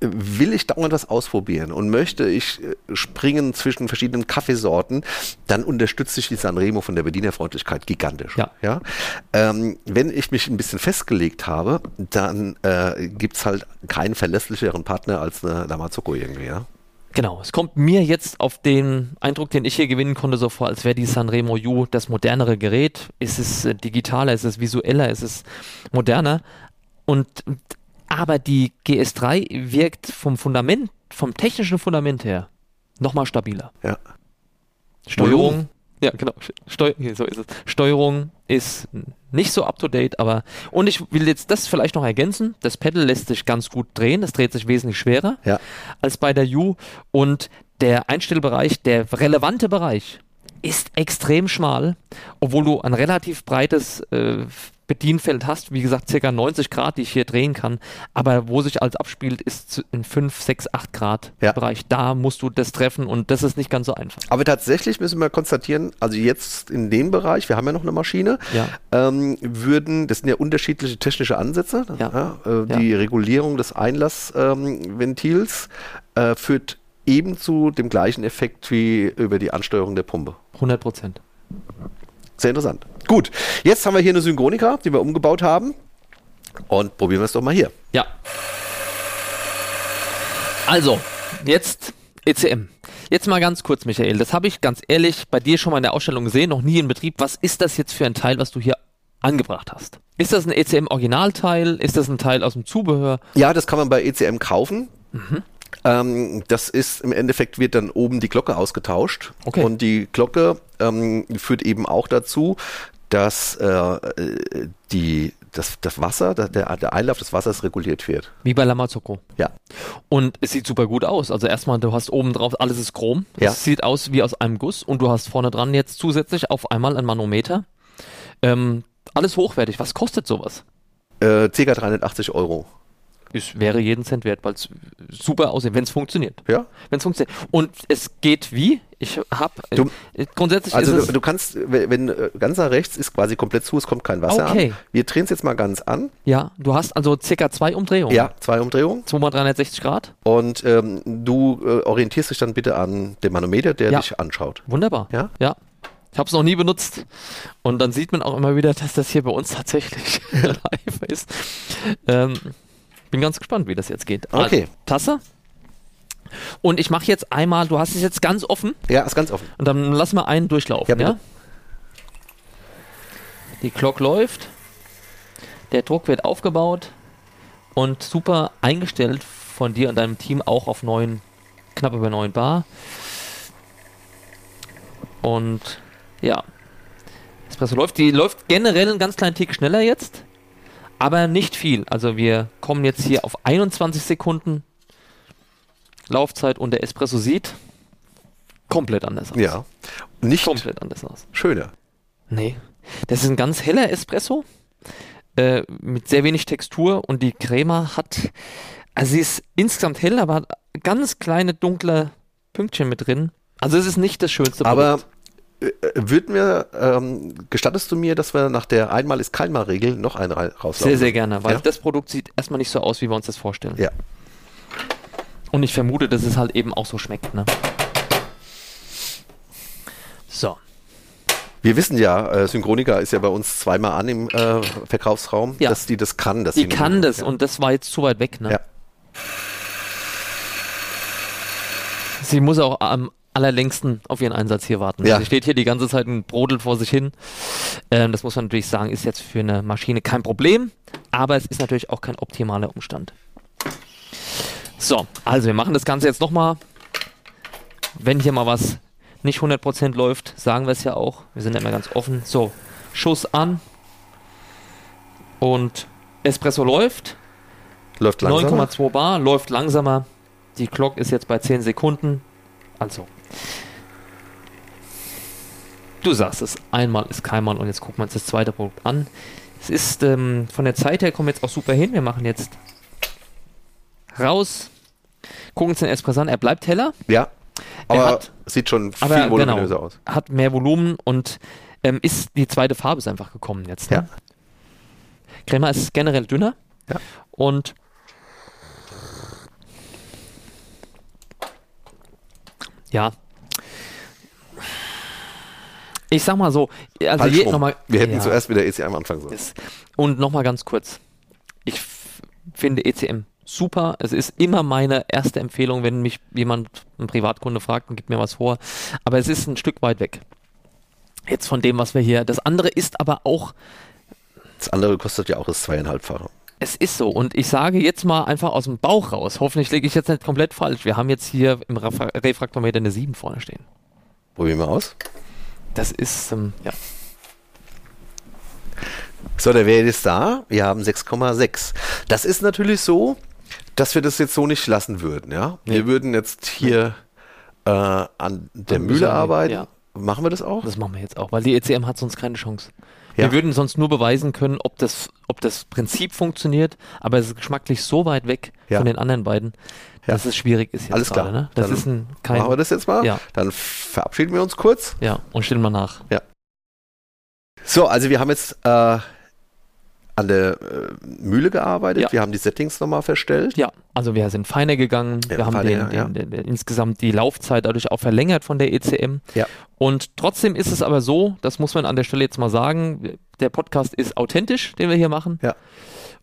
will ich dauernd was ausprobieren und möchte ich äh, springen zwischen verschiedenen Kaffeesorten, dann unterstütze ich die Sanremo von der Bedienerfreundlichkeit gigantisch. Ja. Ja? Ähm, wenn ich mich ein bisschen festgelegt habe, dann äh, gibt es halt keinen verlässlicheren Partner als eine Lamazocco irgendwie. Ja? Genau, es kommt mir jetzt auf den Eindruck, den ich hier gewinnen konnte, so vor, als wäre die Sanremo U das modernere Gerät. Es ist äh, digitaler, es ist visueller, es ist moderner. Und aber die GS3 wirkt vom Fundament, vom technischen Fundament her nochmal stabiler. Ja. Steuerung, ja genau, Steu so ist es. Steuerung ist nicht so up to date, aber und ich will jetzt das vielleicht noch ergänzen. Das Pedal lässt sich ganz gut drehen, es dreht sich wesentlich schwerer Ja. als bei der U und der Einstellbereich, der relevante Bereich ist extrem schmal, obwohl du ein relativ breites äh, Bedienfeld hast, wie gesagt, circa 90 Grad, die ich hier drehen kann, aber wo sich alles abspielt, ist in 5, 6, 8 Grad Ja. Bereich. Da musst du das treffen und das ist nicht ganz so einfach. Aber tatsächlich müssen wir konstatieren, also jetzt in dem Bereich, wir haben ja noch eine Maschine, Ja. ähm, würden, das sind ja unterschiedliche technische Ansätze, Ja. äh, die Regulierung des Einlassventils äh, führt eben zu dem gleichen Effekt wie über die Ansteuerung der Pumpe. 100 Prozent. Sehr interessant. Gut, jetzt haben wir hier eine Synchronika, die wir umgebaut haben. Und probieren wir es doch mal hier. Ja. Also, jetzt ECM. Jetzt mal ganz kurz, Michael. Das habe ich ganz ehrlich bei dir schon mal in der Ausstellung gesehen, noch nie in Betrieb. Was ist das jetzt für ein Teil, was du hier angebracht hast? Ist das ein ECM-Originalteil? Ist das ein Teil aus dem Zubehör? Ja, das kann man bei ECM kaufen. Ähm, das ist im Endeffekt wird dann oben die Glocke ausgetauscht Okay. und die Glocke ähm, führt eben auch dazu, dass äh, die, das, das Wasser, der, der Einlauf des Wassers reguliert wird. Wie bei Lamazoko. Ja. Und es sieht super gut aus. Also erstmal, du hast oben drauf, alles ist chrom. Ja. Es sieht aus wie aus einem Guss und du hast vorne dran jetzt zusätzlich auf einmal ein Manometer. Ähm, alles hochwertig. Was kostet sowas? Äh, ca. 380 Euro. Es wäre jeden Cent wert, weil es super aussieht, wenn es funktioniert. Ja. Wenn es funktioniert. Und es geht wie? Ich habe Du- grundsätzlich Also ist du, du kannst, wenn wenn, äh, ganz nach rechts ist quasi komplett zu, es kommt kein Wasser Okay. an. Wir drehen es jetzt mal ganz an. ja, du hast also circa zwei Umdrehungen. Ja, zwei Umdrehungen. 2 mal 360 Grad. Und ähm, du äh, orientierst dich dann bitte an den Manometer, der Ja. dich anschaut. Wunderbar. Ja? Ja. Ich habe es noch nie benutzt. Und dann sieht man auch immer wieder, dass das hier bei uns tatsächlich live ist. Ähm, bin ganz gespannt, wie das jetzt geht. Okay. Also, Tasse. Und ich mache jetzt einmal, du hast es jetzt ganz offen Ja, ist ganz offen. und dann lass mal einen durchlaufen. Ja, Ja, bitte. Die Glock läuft. Der Druck wird aufgebaut und super eingestellt von dir und deinem Team auch auf 9, knapp über 9 Bar. Und ja, Espresso läuft. Die läuft generell einen ganz kleinen Tick schneller jetzt, aber nicht viel. Also wir kommen jetzt hier auf 21 Sekunden Laufzeit und der Espresso sieht komplett anders aus. Ja. Nicht Komplett anders aus. schöner. Nee. Das ist ein ganz heller Espresso äh, mit sehr wenig Textur und die Crema hat, also sie ist insgesamt hell, aber hat ganz kleine dunkle Pünktchen mit drin. Also es ist nicht das schönste Aber äh, würden wir, ähm, gestattest du mir, dass wir nach der Einmal ist kein Mal-Regel noch einen rauslaufen? Sehr, sehr gerne, weil Ja? das Produkt sieht erstmal nicht so aus, wie wir uns das vorstellen. Ja. Und ich vermute, dass es halt eben auch so schmeckt. Ne? So. Wir wissen ja, äh, Synchronica ist ja bei uns zweimal an im äh, Verkaufsraum, Ja. dass die das kann. Dass Die kann das ja. und das war jetzt zu weit weg. Ne? Ja. Sie muss auch am allerlängsten auf ihren Einsatz hier warten. Ja. Sie steht hier die ganze Zeit und brodelt vor sich hin. Ähm, das muss man natürlich sagen, ist jetzt für eine Maschine kein Problem, aber es ist natürlich auch kein optimaler Umstand. So, also wir machen das Ganze jetzt nochmal. Wenn hier mal was nicht 100% läuft, sagen wir es ja auch. Wir sind ja immer ganz offen. So, Schuss an. Und Espresso läuft. Läuft langsam. 9,2 Bar, läuft langsamer. Die Glock ist jetzt bei 10 Sekunden. Also. Du sagst es, einmal ist keinmal und jetzt gucken wir uns das zweite Produkt an. Es ist ähm, von der Zeit her kommen wir jetzt auch super hin. Wir machen jetzt raus, gucken uns den Espresso an. Er bleibt heller, Ja. Er Aber hat- sieht schon viel aber voluminöser genau, aus. hat mehr Volumen und ähm, ist die zweite Farbe ist einfach gekommen jetzt. Ne? Ja. Crema ist generell dünner Ja. und ja. Ich sag mal so, also Falsch je, rum. nochmal, Wir hätten ja, zuerst wieder EC am Anfang sollen. Und nochmal ganz kurz. Ich finde ECM super. Es ist immer meine erste Empfehlung, wenn mich jemand, ein Privatkunde fragt und gibt mir was vor. Aber es ist ein Stück weit weg. Jetzt von dem, was wir hier. Das andere ist aber auch, Das andere kostet ja auch das zweieinhalbfache. Es ist so. Und ich sage jetzt mal einfach aus dem Bauch raus. Hoffentlich liege ich jetzt nicht komplett falsch. Wir haben jetzt hier im Refra- Refraktometer eine 7 vorne stehen. Probieren wir aus. Das ist, ähm, ja. So, der Wert ist da. Wir haben 6,6. Das ist natürlich so, dass wir das jetzt so nicht lassen würden. Ja, wir Nee. würden jetzt hier äh, an der Mühle, arbeiten. ja. Machen wir das auch? Das machen wir jetzt auch, weil die ECM hat sonst keine Chance. Ja. Wir würden sonst nur beweisen können, ob das, ob das Prinzip funktioniert, aber es ist geschmacklich so weit weg Ja. von den anderen beiden, Ja. dass es schwierig ist jetzt Alles klar. gerade. Ne? Das Dann ist ein kein. Machen wir das jetzt mal? Ja. Dann verabschieden wir uns kurz. Ja, und stellen wir nach. So, also wir haben jetzt äh, an der äh, Mühle gearbeitet. Ja. Wir haben die Settings nochmal verstellt. Ja, also wir sind feiner gegangen, Ja, wir haben feiner, den, ja. den, den, den, insgesamt die Laufzeit dadurch auch verlängert von der ECM. Ja. Und trotzdem ist es aber so, das muss man an der Stelle jetzt mal sagen, der Podcast ist authentisch, den wir hier machen. Ja.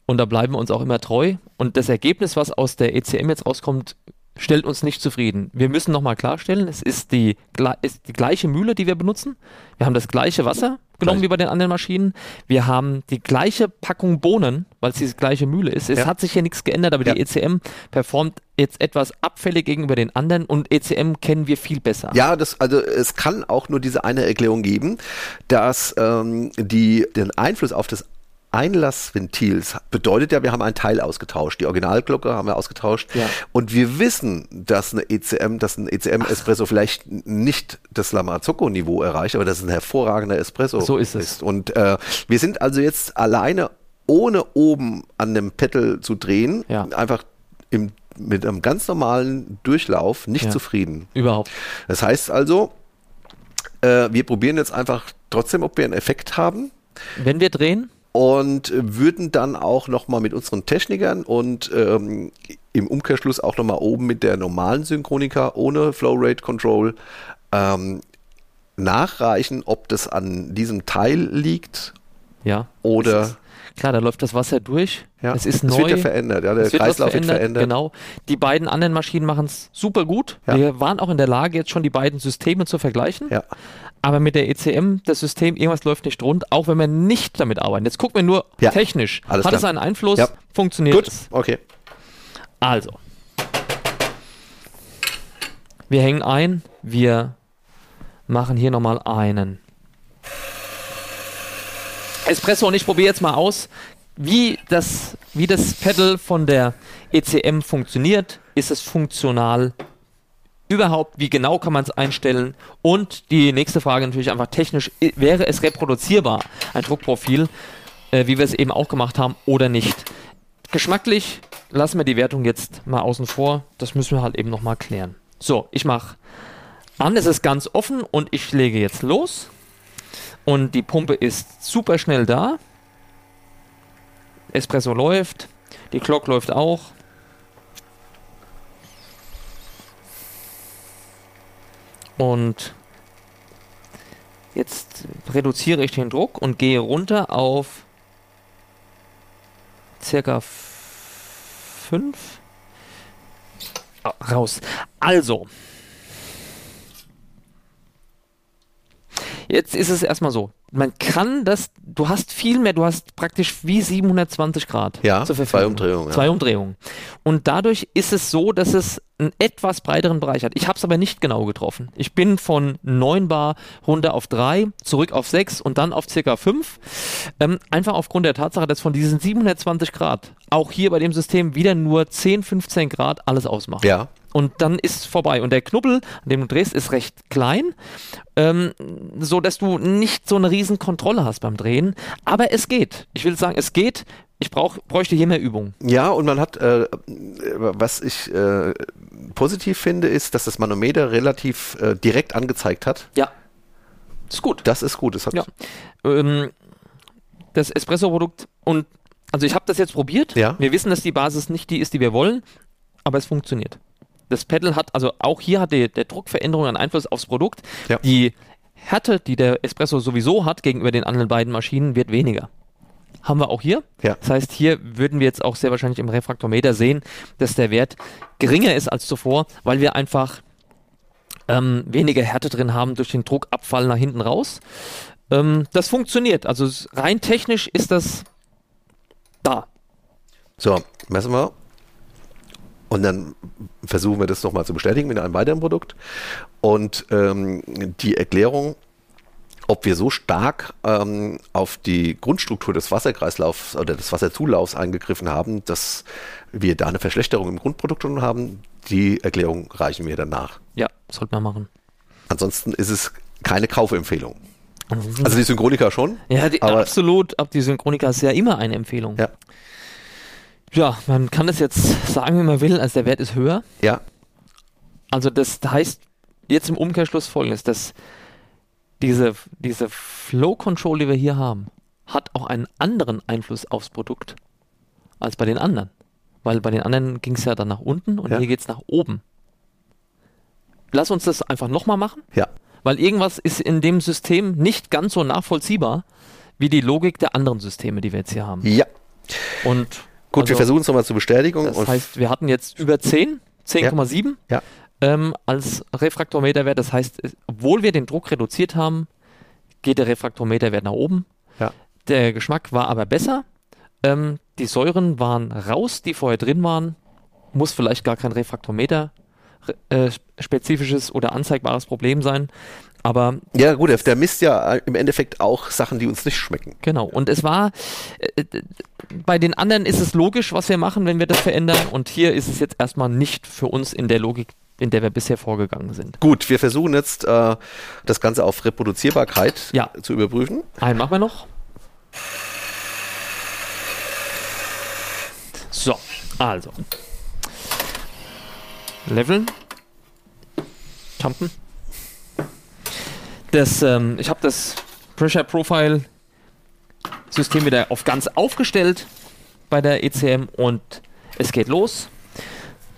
Und da bleiben wir uns auch immer treu. Und das Ergebnis, was aus der ECM jetzt rauskommt, stellt uns nicht zufrieden. Wir müssen nochmal klarstellen, es ist die, ist die gleiche Mühle, die wir benutzen. Wir haben das gleiche Wasser genommen Gleich. wie bei den anderen Maschinen. Wir haben die gleiche Packung Bohnen, weil es die gleiche Mühle ist. Es ja. hat sich hier nichts geändert, aber ja. die ECM performt jetzt etwas abfällig gegenüber den anderen und ECM kennen wir viel besser. Ja, das, also es kann auch nur diese eine Erklärung geben, dass ähm, die den Einfluss auf das Einlassventils bedeutet ja, wir haben ein Teil ausgetauscht. Die Originalglocke haben wir ausgetauscht. Ja. Und wir wissen, dass eine ECM, dass ein ECM-Espresso vielleicht nicht das Lamazocco-Niveau erreicht, aber dass es ein hervorragender Espresso so ist. Es. Und äh, wir sind also jetzt alleine, ohne oben an dem Pedal zu drehen, ja. einfach im, mit einem ganz normalen Durchlauf nicht ja. zufrieden. Überhaupt. Das heißt also, äh, wir probieren jetzt einfach trotzdem, ob wir einen Effekt haben. Wenn wir drehen? Und würden dann auch nochmal mit unseren Technikern und ähm, im Umkehrschluss auch nochmal oben mit der normalen Synchronika ohne Flow Rate Control ähm, nachreichen, ob das an diesem Teil liegt. Ja. Oder. Klar, da läuft das Wasser durch. Ja, es ist es neu. wird ja verändert. Ja, der es Kreislauf wird, verändert, verändert. Genau. Die beiden anderen Maschinen machen es super gut. Ja. Wir waren auch in der Lage, jetzt schon die beiden Systeme zu vergleichen. Ja. Aber mit der ECM, das System, irgendwas läuft nicht rund, auch wenn wir nicht damit arbeiten. Jetzt gucken wir nur ja. technisch. Alles Hat klar. es einen Einfluss? Ja. Funktioniert Gut, es? okay. Also. Wir hängen ein. Wir machen hier nochmal einen Espresso und ich probiere jetzt mal aus, wie das, wie das Pedal von der ECM funktioniert. Ist es funktional? Überhaupt, wie genau kann man es einstellen? Und die nächste Frage natürlich einfach technisch, wäre es reproduzierbar, ein Druckprofil, äh, wie wir es eben auch gemacht haben, oder nicht? Geschmacklich lassen wir die Wertung jetzt mal außen vor. Das müssen wir halt eben nochmal klären. So, ich mache an, es ist ganz offen und ich lege jetzt los. Und die Pumpe ist super schnell da. Espresso läuft. Die Glock läuft auch. Und jetzt reduziere ich den Druck und gehe runter auf circa 5. Raus. Also, Jetzt ist es erstmal so. Man kann das, du hast viel mehr, du hast praktisch wie 720 Grad. Ja, zwei Umdrehungen. Ja. Zwei Umdrehungen. Und dadurch ist es so, dass es einen etwas breiteren Bereich hat. Ich habe es aber nicht genau getroffen. Ich bin von 9 Bar runter auf 3, zurück auf 6 und dann auf circa 5. Ähm, einfach aufgrund der Tatsache, dass von diesen 720 Grad auch hier bei dem System wieder nur 10, 15 Grad alles ausmacht. Ja und dann ist es vorbei. Und der Knubbel, an dem du drehst, ist recht klein, ähm, so dass du nicht so eine riesen Kontrolle hast beim Drehen. Aber es geht. Ich will sagen, es geht. Ich brauch, bräuchte hier mehr Übung. Ja, und man hat, äh, was ich äh, positiv finde, ist, dass das Manometer relativ äh, direkt angezeigt hat. Ja. Ist gut. Das ist gut. Das, hat ja. ähm, das Espresso-Produkt und also ich habe das jetzt probiert. Ja. Wir wissen, dass die Basis nicht die ist, die wir wollen, aber es funktioniert das Pedal hat, also auch hier hat die, der Druckveränderung einen Einfluss aufs Produkt. Ja. Die Härte, die der Espresso sowieso hat gegenüber den anderen beiden Maschinen, wird weniger. Haben wir auch hier. Ja. Das heißt, hier würden wir jetzt auch sehr wahrscheinlich im Refraktometer sehen, dass der Wert geringer ist als zuvor, weil wir einfach ähm, weniger Härte drin haben durch den Druckabfall nach hinten raus. Ähm, das funktioniert. Also rein technisch ist das da. So, messen wir. Und dann versuchen wir das nochmal zu bestätigen mit einem weiteren Produkt. Und ähm, die Erklärung, ob wir so stark ähm, auf die Grundstruktur des Wasserkreislaufs oder des Wasserzulaufs eingegriffen haben, dass wir da eine Verschlechterung im Grundprodukt schon haben, die Erklärung reichen wir dann nach. Ja, sollte man machen. Ansonsten ist es keine Kaufempfehlung. Also die Synchronika schon. Ja, die, absolut. Ab die Synchronika ist ja immer eine Empfehlung. Ja. Ja, man kann es jetzt sagen, wie man will, als der Wert ist höher. Ja. Also das heißt jetzt im Umkehrschluss folgendes, dass diese, diese Flow Control, die wir hier haben, hat auch einen anderen Einfluss aufs Produkt als bei den anderen. Weil bei den anderen ging es ja dann nach unten und ja. hier geht es nach oben. Lass uns das einfach nochmal machen. Ja. Weil irgendwas ist in dem System nicht ganz so nachvollziehbar wie die Logik der anderen Systeme, die wir jetzt hier haben. Ja. Und Gut, also, wir versuchen es nochmal zur Bestätigung. Das heißt, wir hatten jetzt über 10, 10,7 Ja. ähm, als Refraktometerwert. Das heißt, obwohl wir den Druck reduziert haben, geht der Refraktometerwert nach oben. Ja. Der Geschmack war aber besser. Ähm, die Säuren waren raus, die vorher drin waren. Muss vielleicht gar kein Refraktometer äh, spezifisches oder anzeigbares Problem sein. Aber Ja, gut, der- misst ja im Endeffekt auch Sachen, die uns nicht schmecken. Genau, und es war, äh, äh, bei den anderen ist es logisch, was wir machen, wenn wir das verändern, und hier ist es jetzt erstmal nicht für uns in der Logik, in der wir bisher vorgegangen sind. Gut, wir versuchen jetzt äh, das Ganze auf Reproduzierbarkeit Ja. zu überprüfen. Einen machen wir noch. So, also. Leveln. Jumpen. Das, ähm, ich habe das Pressure Profile System wieder auf ganz aufgestellt bei der ECM und es geht los.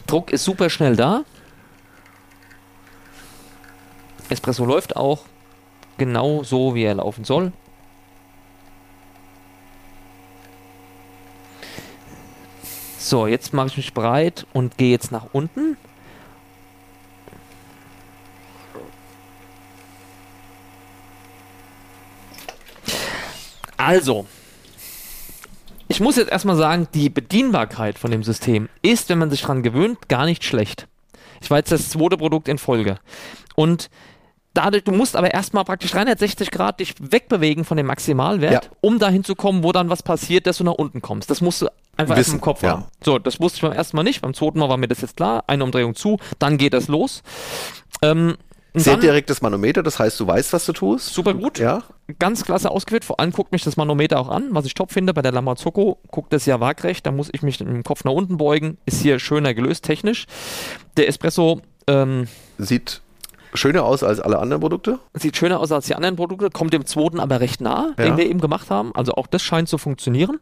Druck ist super schnell da. Espresso läuft auch genau so, wie er laufen soll. So, jetzt mache ich mich bereit und gehe jetzt nach unten. Also, ich muss jetzt erstmal sagen, die Bedienbarkeit von dem System ist, wenn man sich dran gewöhnt, gar nicht schlecht. Ich war jetzt das zweite Produkt in Folge. Und dadurch, du musst aber erstmal praktisch 360 Grad dich wegbewegen von dem Maximalwert, Ja. um dahin zu kommen, wo dann was passiert, dass du nach unten kommst. Das musst du einfach Wissen, im Kopf ja. haben. So, das wusste ich beim ersten Mal nicht. Beim zweiten Mal war mir das jetzt klar. Eine Umdrehung zu, dann geht das los. Ähm, Sehr direktes Manometer, das heißt, du weißt, was du tust. Super gut. Ja. Ganz klasse ausgeführt. Vor allem guckt mich das Manometer auch an, was ich top finde. Bei der Lamazocco guckt das ja waagrecht. Da muss ich mich mit dem Kopf nach unten beugen. Ist hier schöner gelöst technisch. Der Espresso ähm, Sieht schöner aus als alle anderen Produkte. sieht schöner aus als die anderen Produkte, kommt dem zweiten aber recht nah, Ja. den wir eben gemacht haben. Also auch das scheint zu funktionieren.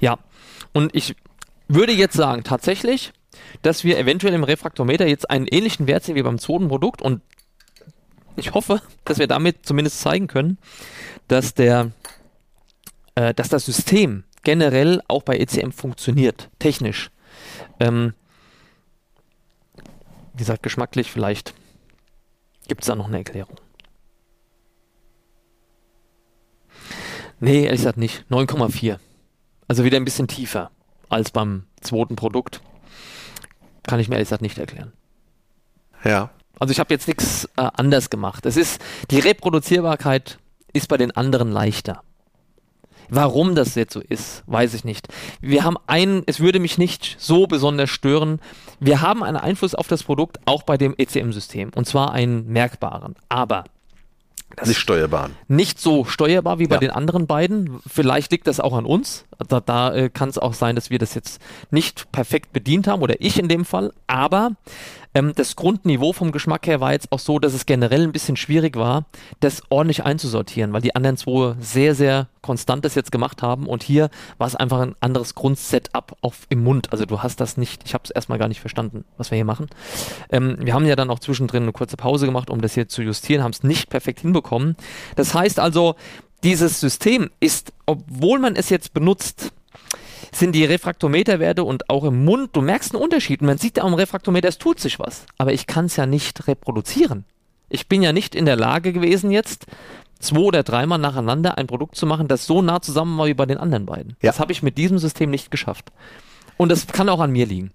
Ja, und ich würde jetzt sagen, tatsächlich, dass wir eventuell im Refraktometer jetzt einen ähnlichen Wert sehen wie beim zweiten Produkt und ich hoffe, dass wir damit zumindest zeigen können, dass der, äh, dass das System generell auch bei ECM funktioniert, technisch. Ähm, wie gesagt, geschmacklich vielleicht gibt es da noch eine Erklärung. Nee, ehrlich gesagt nicht. 9,4. Also wieder ein bisschen tiefer als beim zweiten Produkt. Kann ich mir ehrlich gesagt nicht erklären. Ja. Also ich habe jetzt nichts äh, anders gemacht. Es ist, die Reproduzierbarkeit ist bei den anderen leichter. Warum das jetzt so ist, weiß ich nicht. Wir haben einen, es würde mich nicht so besonders stören. Wir haben einen Einfluss auf das Produkt auch bei dem ECM-System und zwar einen merkbaren. Aber das Nicht steuerbar. nicht so steuerbar wie bei Ja. den anderen beiden. Vielleicht liegt das auch an uns. Da, da äh, kann es auch sein, dass wir das jetzt nicht perfekt bedient haben oder ich in dem Fall. Aber ähm, das Grundniveau vom Geschmack her war jetzt auch so, dass es generell ein bisschen schwierig war, das ordentlich einzusortieren, weil die anderen zwei sehr, sehr konstant das jetzt gemacht haben und hier war es einfach ein anderes Grundsetup auch im Mund. Also du hast das nicht, ich habe es erstmal gar nicht verstanden, was wir hier machen. Ähm, wir haben ja dann auch zwischendrin eine kurze Pause gemacht, um das hier zu justieren, haben es nicht perfekt hinbekommen. Das heißt also, dieses System ist, obwohl man es jetzt benutzt, sind die Refraktometerwerte und auch im Mund, du merkst einen Unterschied. Und man sieht ja am Refraktometer, es tut sich was. Aber ich kann es ja nicht reproduzieren. Ich bin ja nicht in der Lage gewesen, jetzt zwei oder dreimal nacheinander ein Produkt zu machen, das so nah zusammen war wie bei den anderen beiden. Ja. Das habe ich mit diesem System nicht geschafft. Und das kann auch an mir liegen.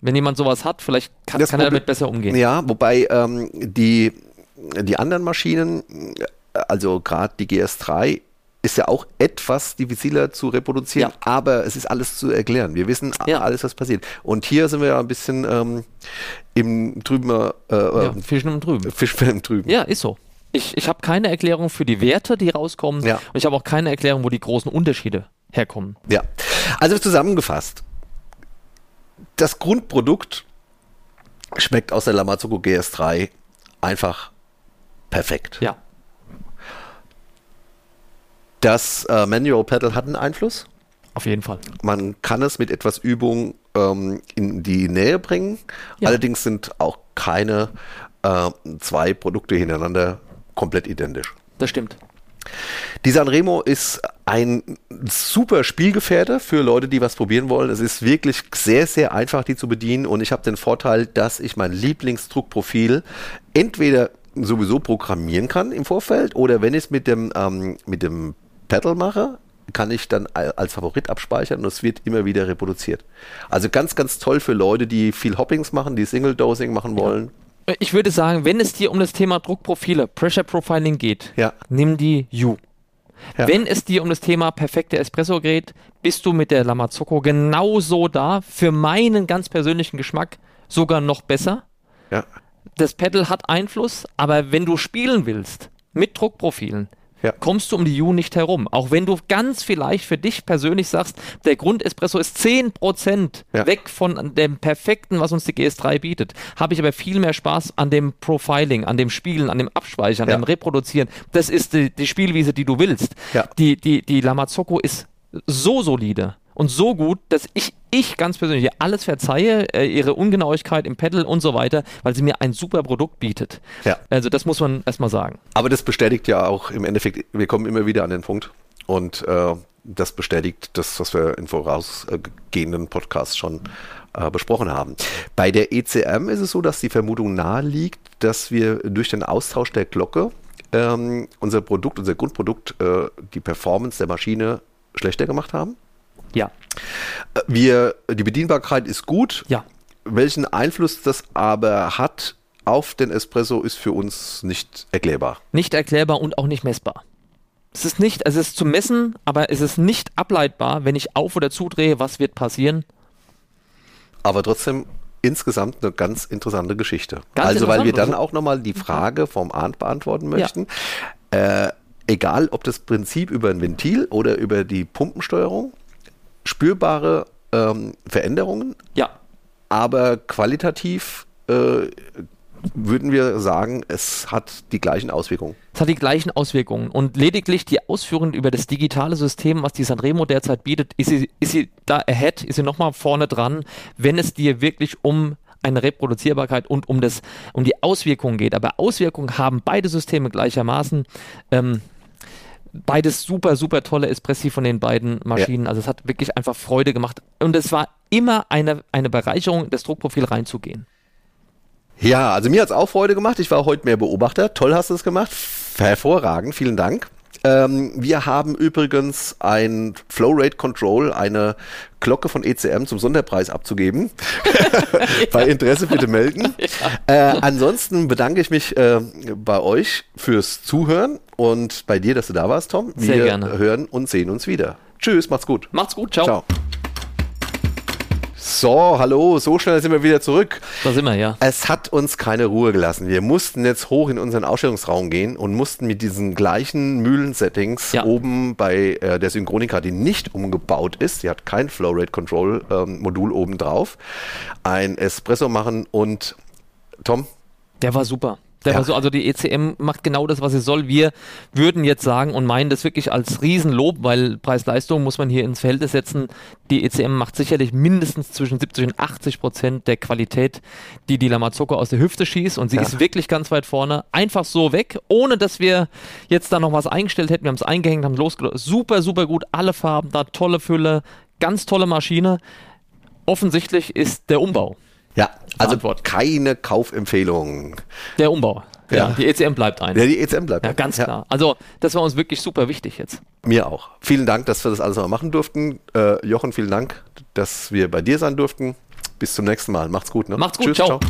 Wenn jemand sowas hat, vielleicht kann, kann er damit besser umgehen. Ja, wobei ähm, die, die anderen Maschinen, äh, also gerade die GS3, ist ja auch etwas diffiziler zu reproduzieren, Ja. aber es ist alles zu erklären. Wir wissen Ja. alles, was passiert. Und hier sind wir ja ein bisschen ähm, im drüben äh, Ja, äh, Fischen und drüben. Fischfilm drüben. Ja, ist so. Ich, ich habe keine Erklärung für die Werte, die rauskommen. Ja. Und ich habe auch keine Erklärung, wo die großen Unterschiede herkommen. Ja. Also zusammengefasst. Das Grundprodukt schmeckt aus der Lamazoco GS3 einfach perfekt. Ja. Das äh, Manual Pedal hat einen Einfluss. Auf jeden Fall. Man kann es mit etwas Übung ähm, in die Nähe bringen. Ja. Allerdings sind auch keine äh, zwei Produkte hintereinander komplett identisch. Das stimmt. Die Sanremo ist ein super Spielgefährte für Leute, die was probieren wollen. Es ist wirklich sehr, sehr einfach, die zu bedienen. Und ich habe den Vorteil, dass ich mein Lieblingsdruckprofil entweder sowieso programmieren kann im Vorfeld oder wenn ich es mit dem, ähm, mit dem Pedal mache, kann ich dann als Favorit abspeichern und es wird immer wieder reproduziert. Also ganz, ganz toll für Leute, die viel Hoppings machen, die Single-Dosing machen wollen. Ja. Ich würde sagen, wenn es dir um das Thema Druckprofile, Pressure Profiling geht, ja. nimm die U. Ja. Wenn es dir um das Thema perfekte Espresso geht, bist du mit der Lamazocco genauso da. Für meinen ganz persönlichen Geschmack sogar noch besser. Ja. Das Pedal hat Einfluss, aber wenn du spielen willst mit Druckprofilen, ja. kommst du um die U nicht herum. Auch wenn du ganz vielleicht für dich persönlich sagst, der Grundespresso ist 10% ja. weg von dem perfekten, was uns die GS3 bietet, habe ich aber viel mehr Spaß an dem Profiling, an dem Spielen, an dem Abspeichern, ja. an dem Reproduzieren. Das ist die, die Spielwiese, die du willst. Die, die, die Lamazocco ist so solide und so gut, dass ich, ich ganz persönlich alles verzeihe, äh, ihre Ungenauigkeit im Pedal und so weiter, weil sie mir ein super Produkt bietet. Ja. Also das muss man erstmal sagen. Aber das bestätigt ja auch im Endeffekt, wir kommen immer wieder an den Punkt und äh, das bestätigt das, was wir in vorausgehenden Podcasts schon äh, besprochen haben. Bei der ECM ist es so, dass die Vermutung nahe liegt, dass wir durch den Austausch der Glocke ähm, unser Produkt, unser Grundprodukt, äh, die Performance der Maschine schlechter gemacht haben. Ja. Wir, die Bedienbarkeit ist gut. Ja. Welchen Einfluss das aber hat auf den Espresso, ist für uns nicht erklärbar. Nicht erklärbar und auch nicht messbar. Es ist nicht, es ist zu messen, aber es ist nicht ableitbar, wenn ich auf- oder zudrehe, was wird passieren. Aber trotzdem insgesamt eine ganz interessante Geschichte. Ganz also, weil wir dann auch nochmal die Frage vom Arndt beantworten möchten. Ja. Äh, egal, ob das Prinzip über ein Ventil oder über die Pumpensteuerung, spürbare ähm, Veränderungen. Ja. Aber qualitativ äh, würden wir sagen, es hat die gleichen Auswirkungen. Es hat die gleichen Auswirkungen. Und lediglich die Ausführung über das digitale System, was die Sanremo derzeit bietet, ist sie, ist sie da ahead, ist sie nochmal vorne dran, wenn es dir wirklich um eine Reproduzierbarkeit und um, das, um die Auswirkungen geht. Aber Auswirkungen haben beide Systeme gleichermaßen. Ähm, beides super, super tolle Espressi von den beiden Maschinen. Ja. Also es hat wirklich einfach Freude gemacht. Und es war immer eine, eine Bereicherung, das Druckprofil reinzugehen. Ja, also mir hat es auch Freude gemacht. Ich war heute mehr Beobachter. Toll hast du es gemacht. Hervorragend. Vielen Dank. Ähm, wir haben übrigens ein Flow Rate Control, eine Glocke von ECM zum Sonderpreis abzugeben. bei Interesse bitte melden. Ja. Äh, ansonsten bedanke ich mich äh, bei euch fürs Zuhören und bei dir, dass du da warst, Tom. Wir Sehr gerne. hören und sehen uns wieder. Tschüss, macht's gut. Macht's gut, ciao. ciao. So, hallo, so schnell sind wir wieder zurück. Da sind wir, ja. Es hat uns keine Ruhe gelassen. Wir mussten jetzt hoch in unseren Ausstellungsraum gehen und mussten mit diesen gleichen Mühlensettings ja. oben bei äh, der Synchronika, die nicht umgebaut ist, die hat kein Flow Rate Control ähm, Modul oben drauf, ein Espresso machen und Tom? Der war super. Der ja. so, also die ECM macht genau das, was sie soll. Wir würden jetzt sagen und meinen das wirklich als Riesenlob, weil Preis-Leistung muss man hier ins Verhältnis setzen. Die ECM macht sicherlich mindestens zwischen 70 und 80 Prozent der Qualität, die die Lamazocco aus der Hüfte schießt und sie ja. ist wirklich ganz weit vorne. Einfach so weg, ohne dass wir jetzt da noch was eingestellt hätten. Wir haben es eingehängt, haben es losgelöst. Super, super gut. Alle Farben da, tolle Fülle, ganz tolle Maschine. Offensichtlich ist der Umbau ja, also keine Kaufempfehlung. Der Umbau. Ja. ja. die ECM bleibt ein. Ja, die ECM bleibt Ja, ganz klar. Also, das war uns wirklich super wichtig jetzt. Mir auch. Vielen Dank, dass wir das alles mal machen durften. Äh, Jochen, vielen Dank, dass wir bei dir sein durften. Bis zum nächsten Mal. Macht's gut. Ne? Macht's gut. Tschüss, ciao. ciao.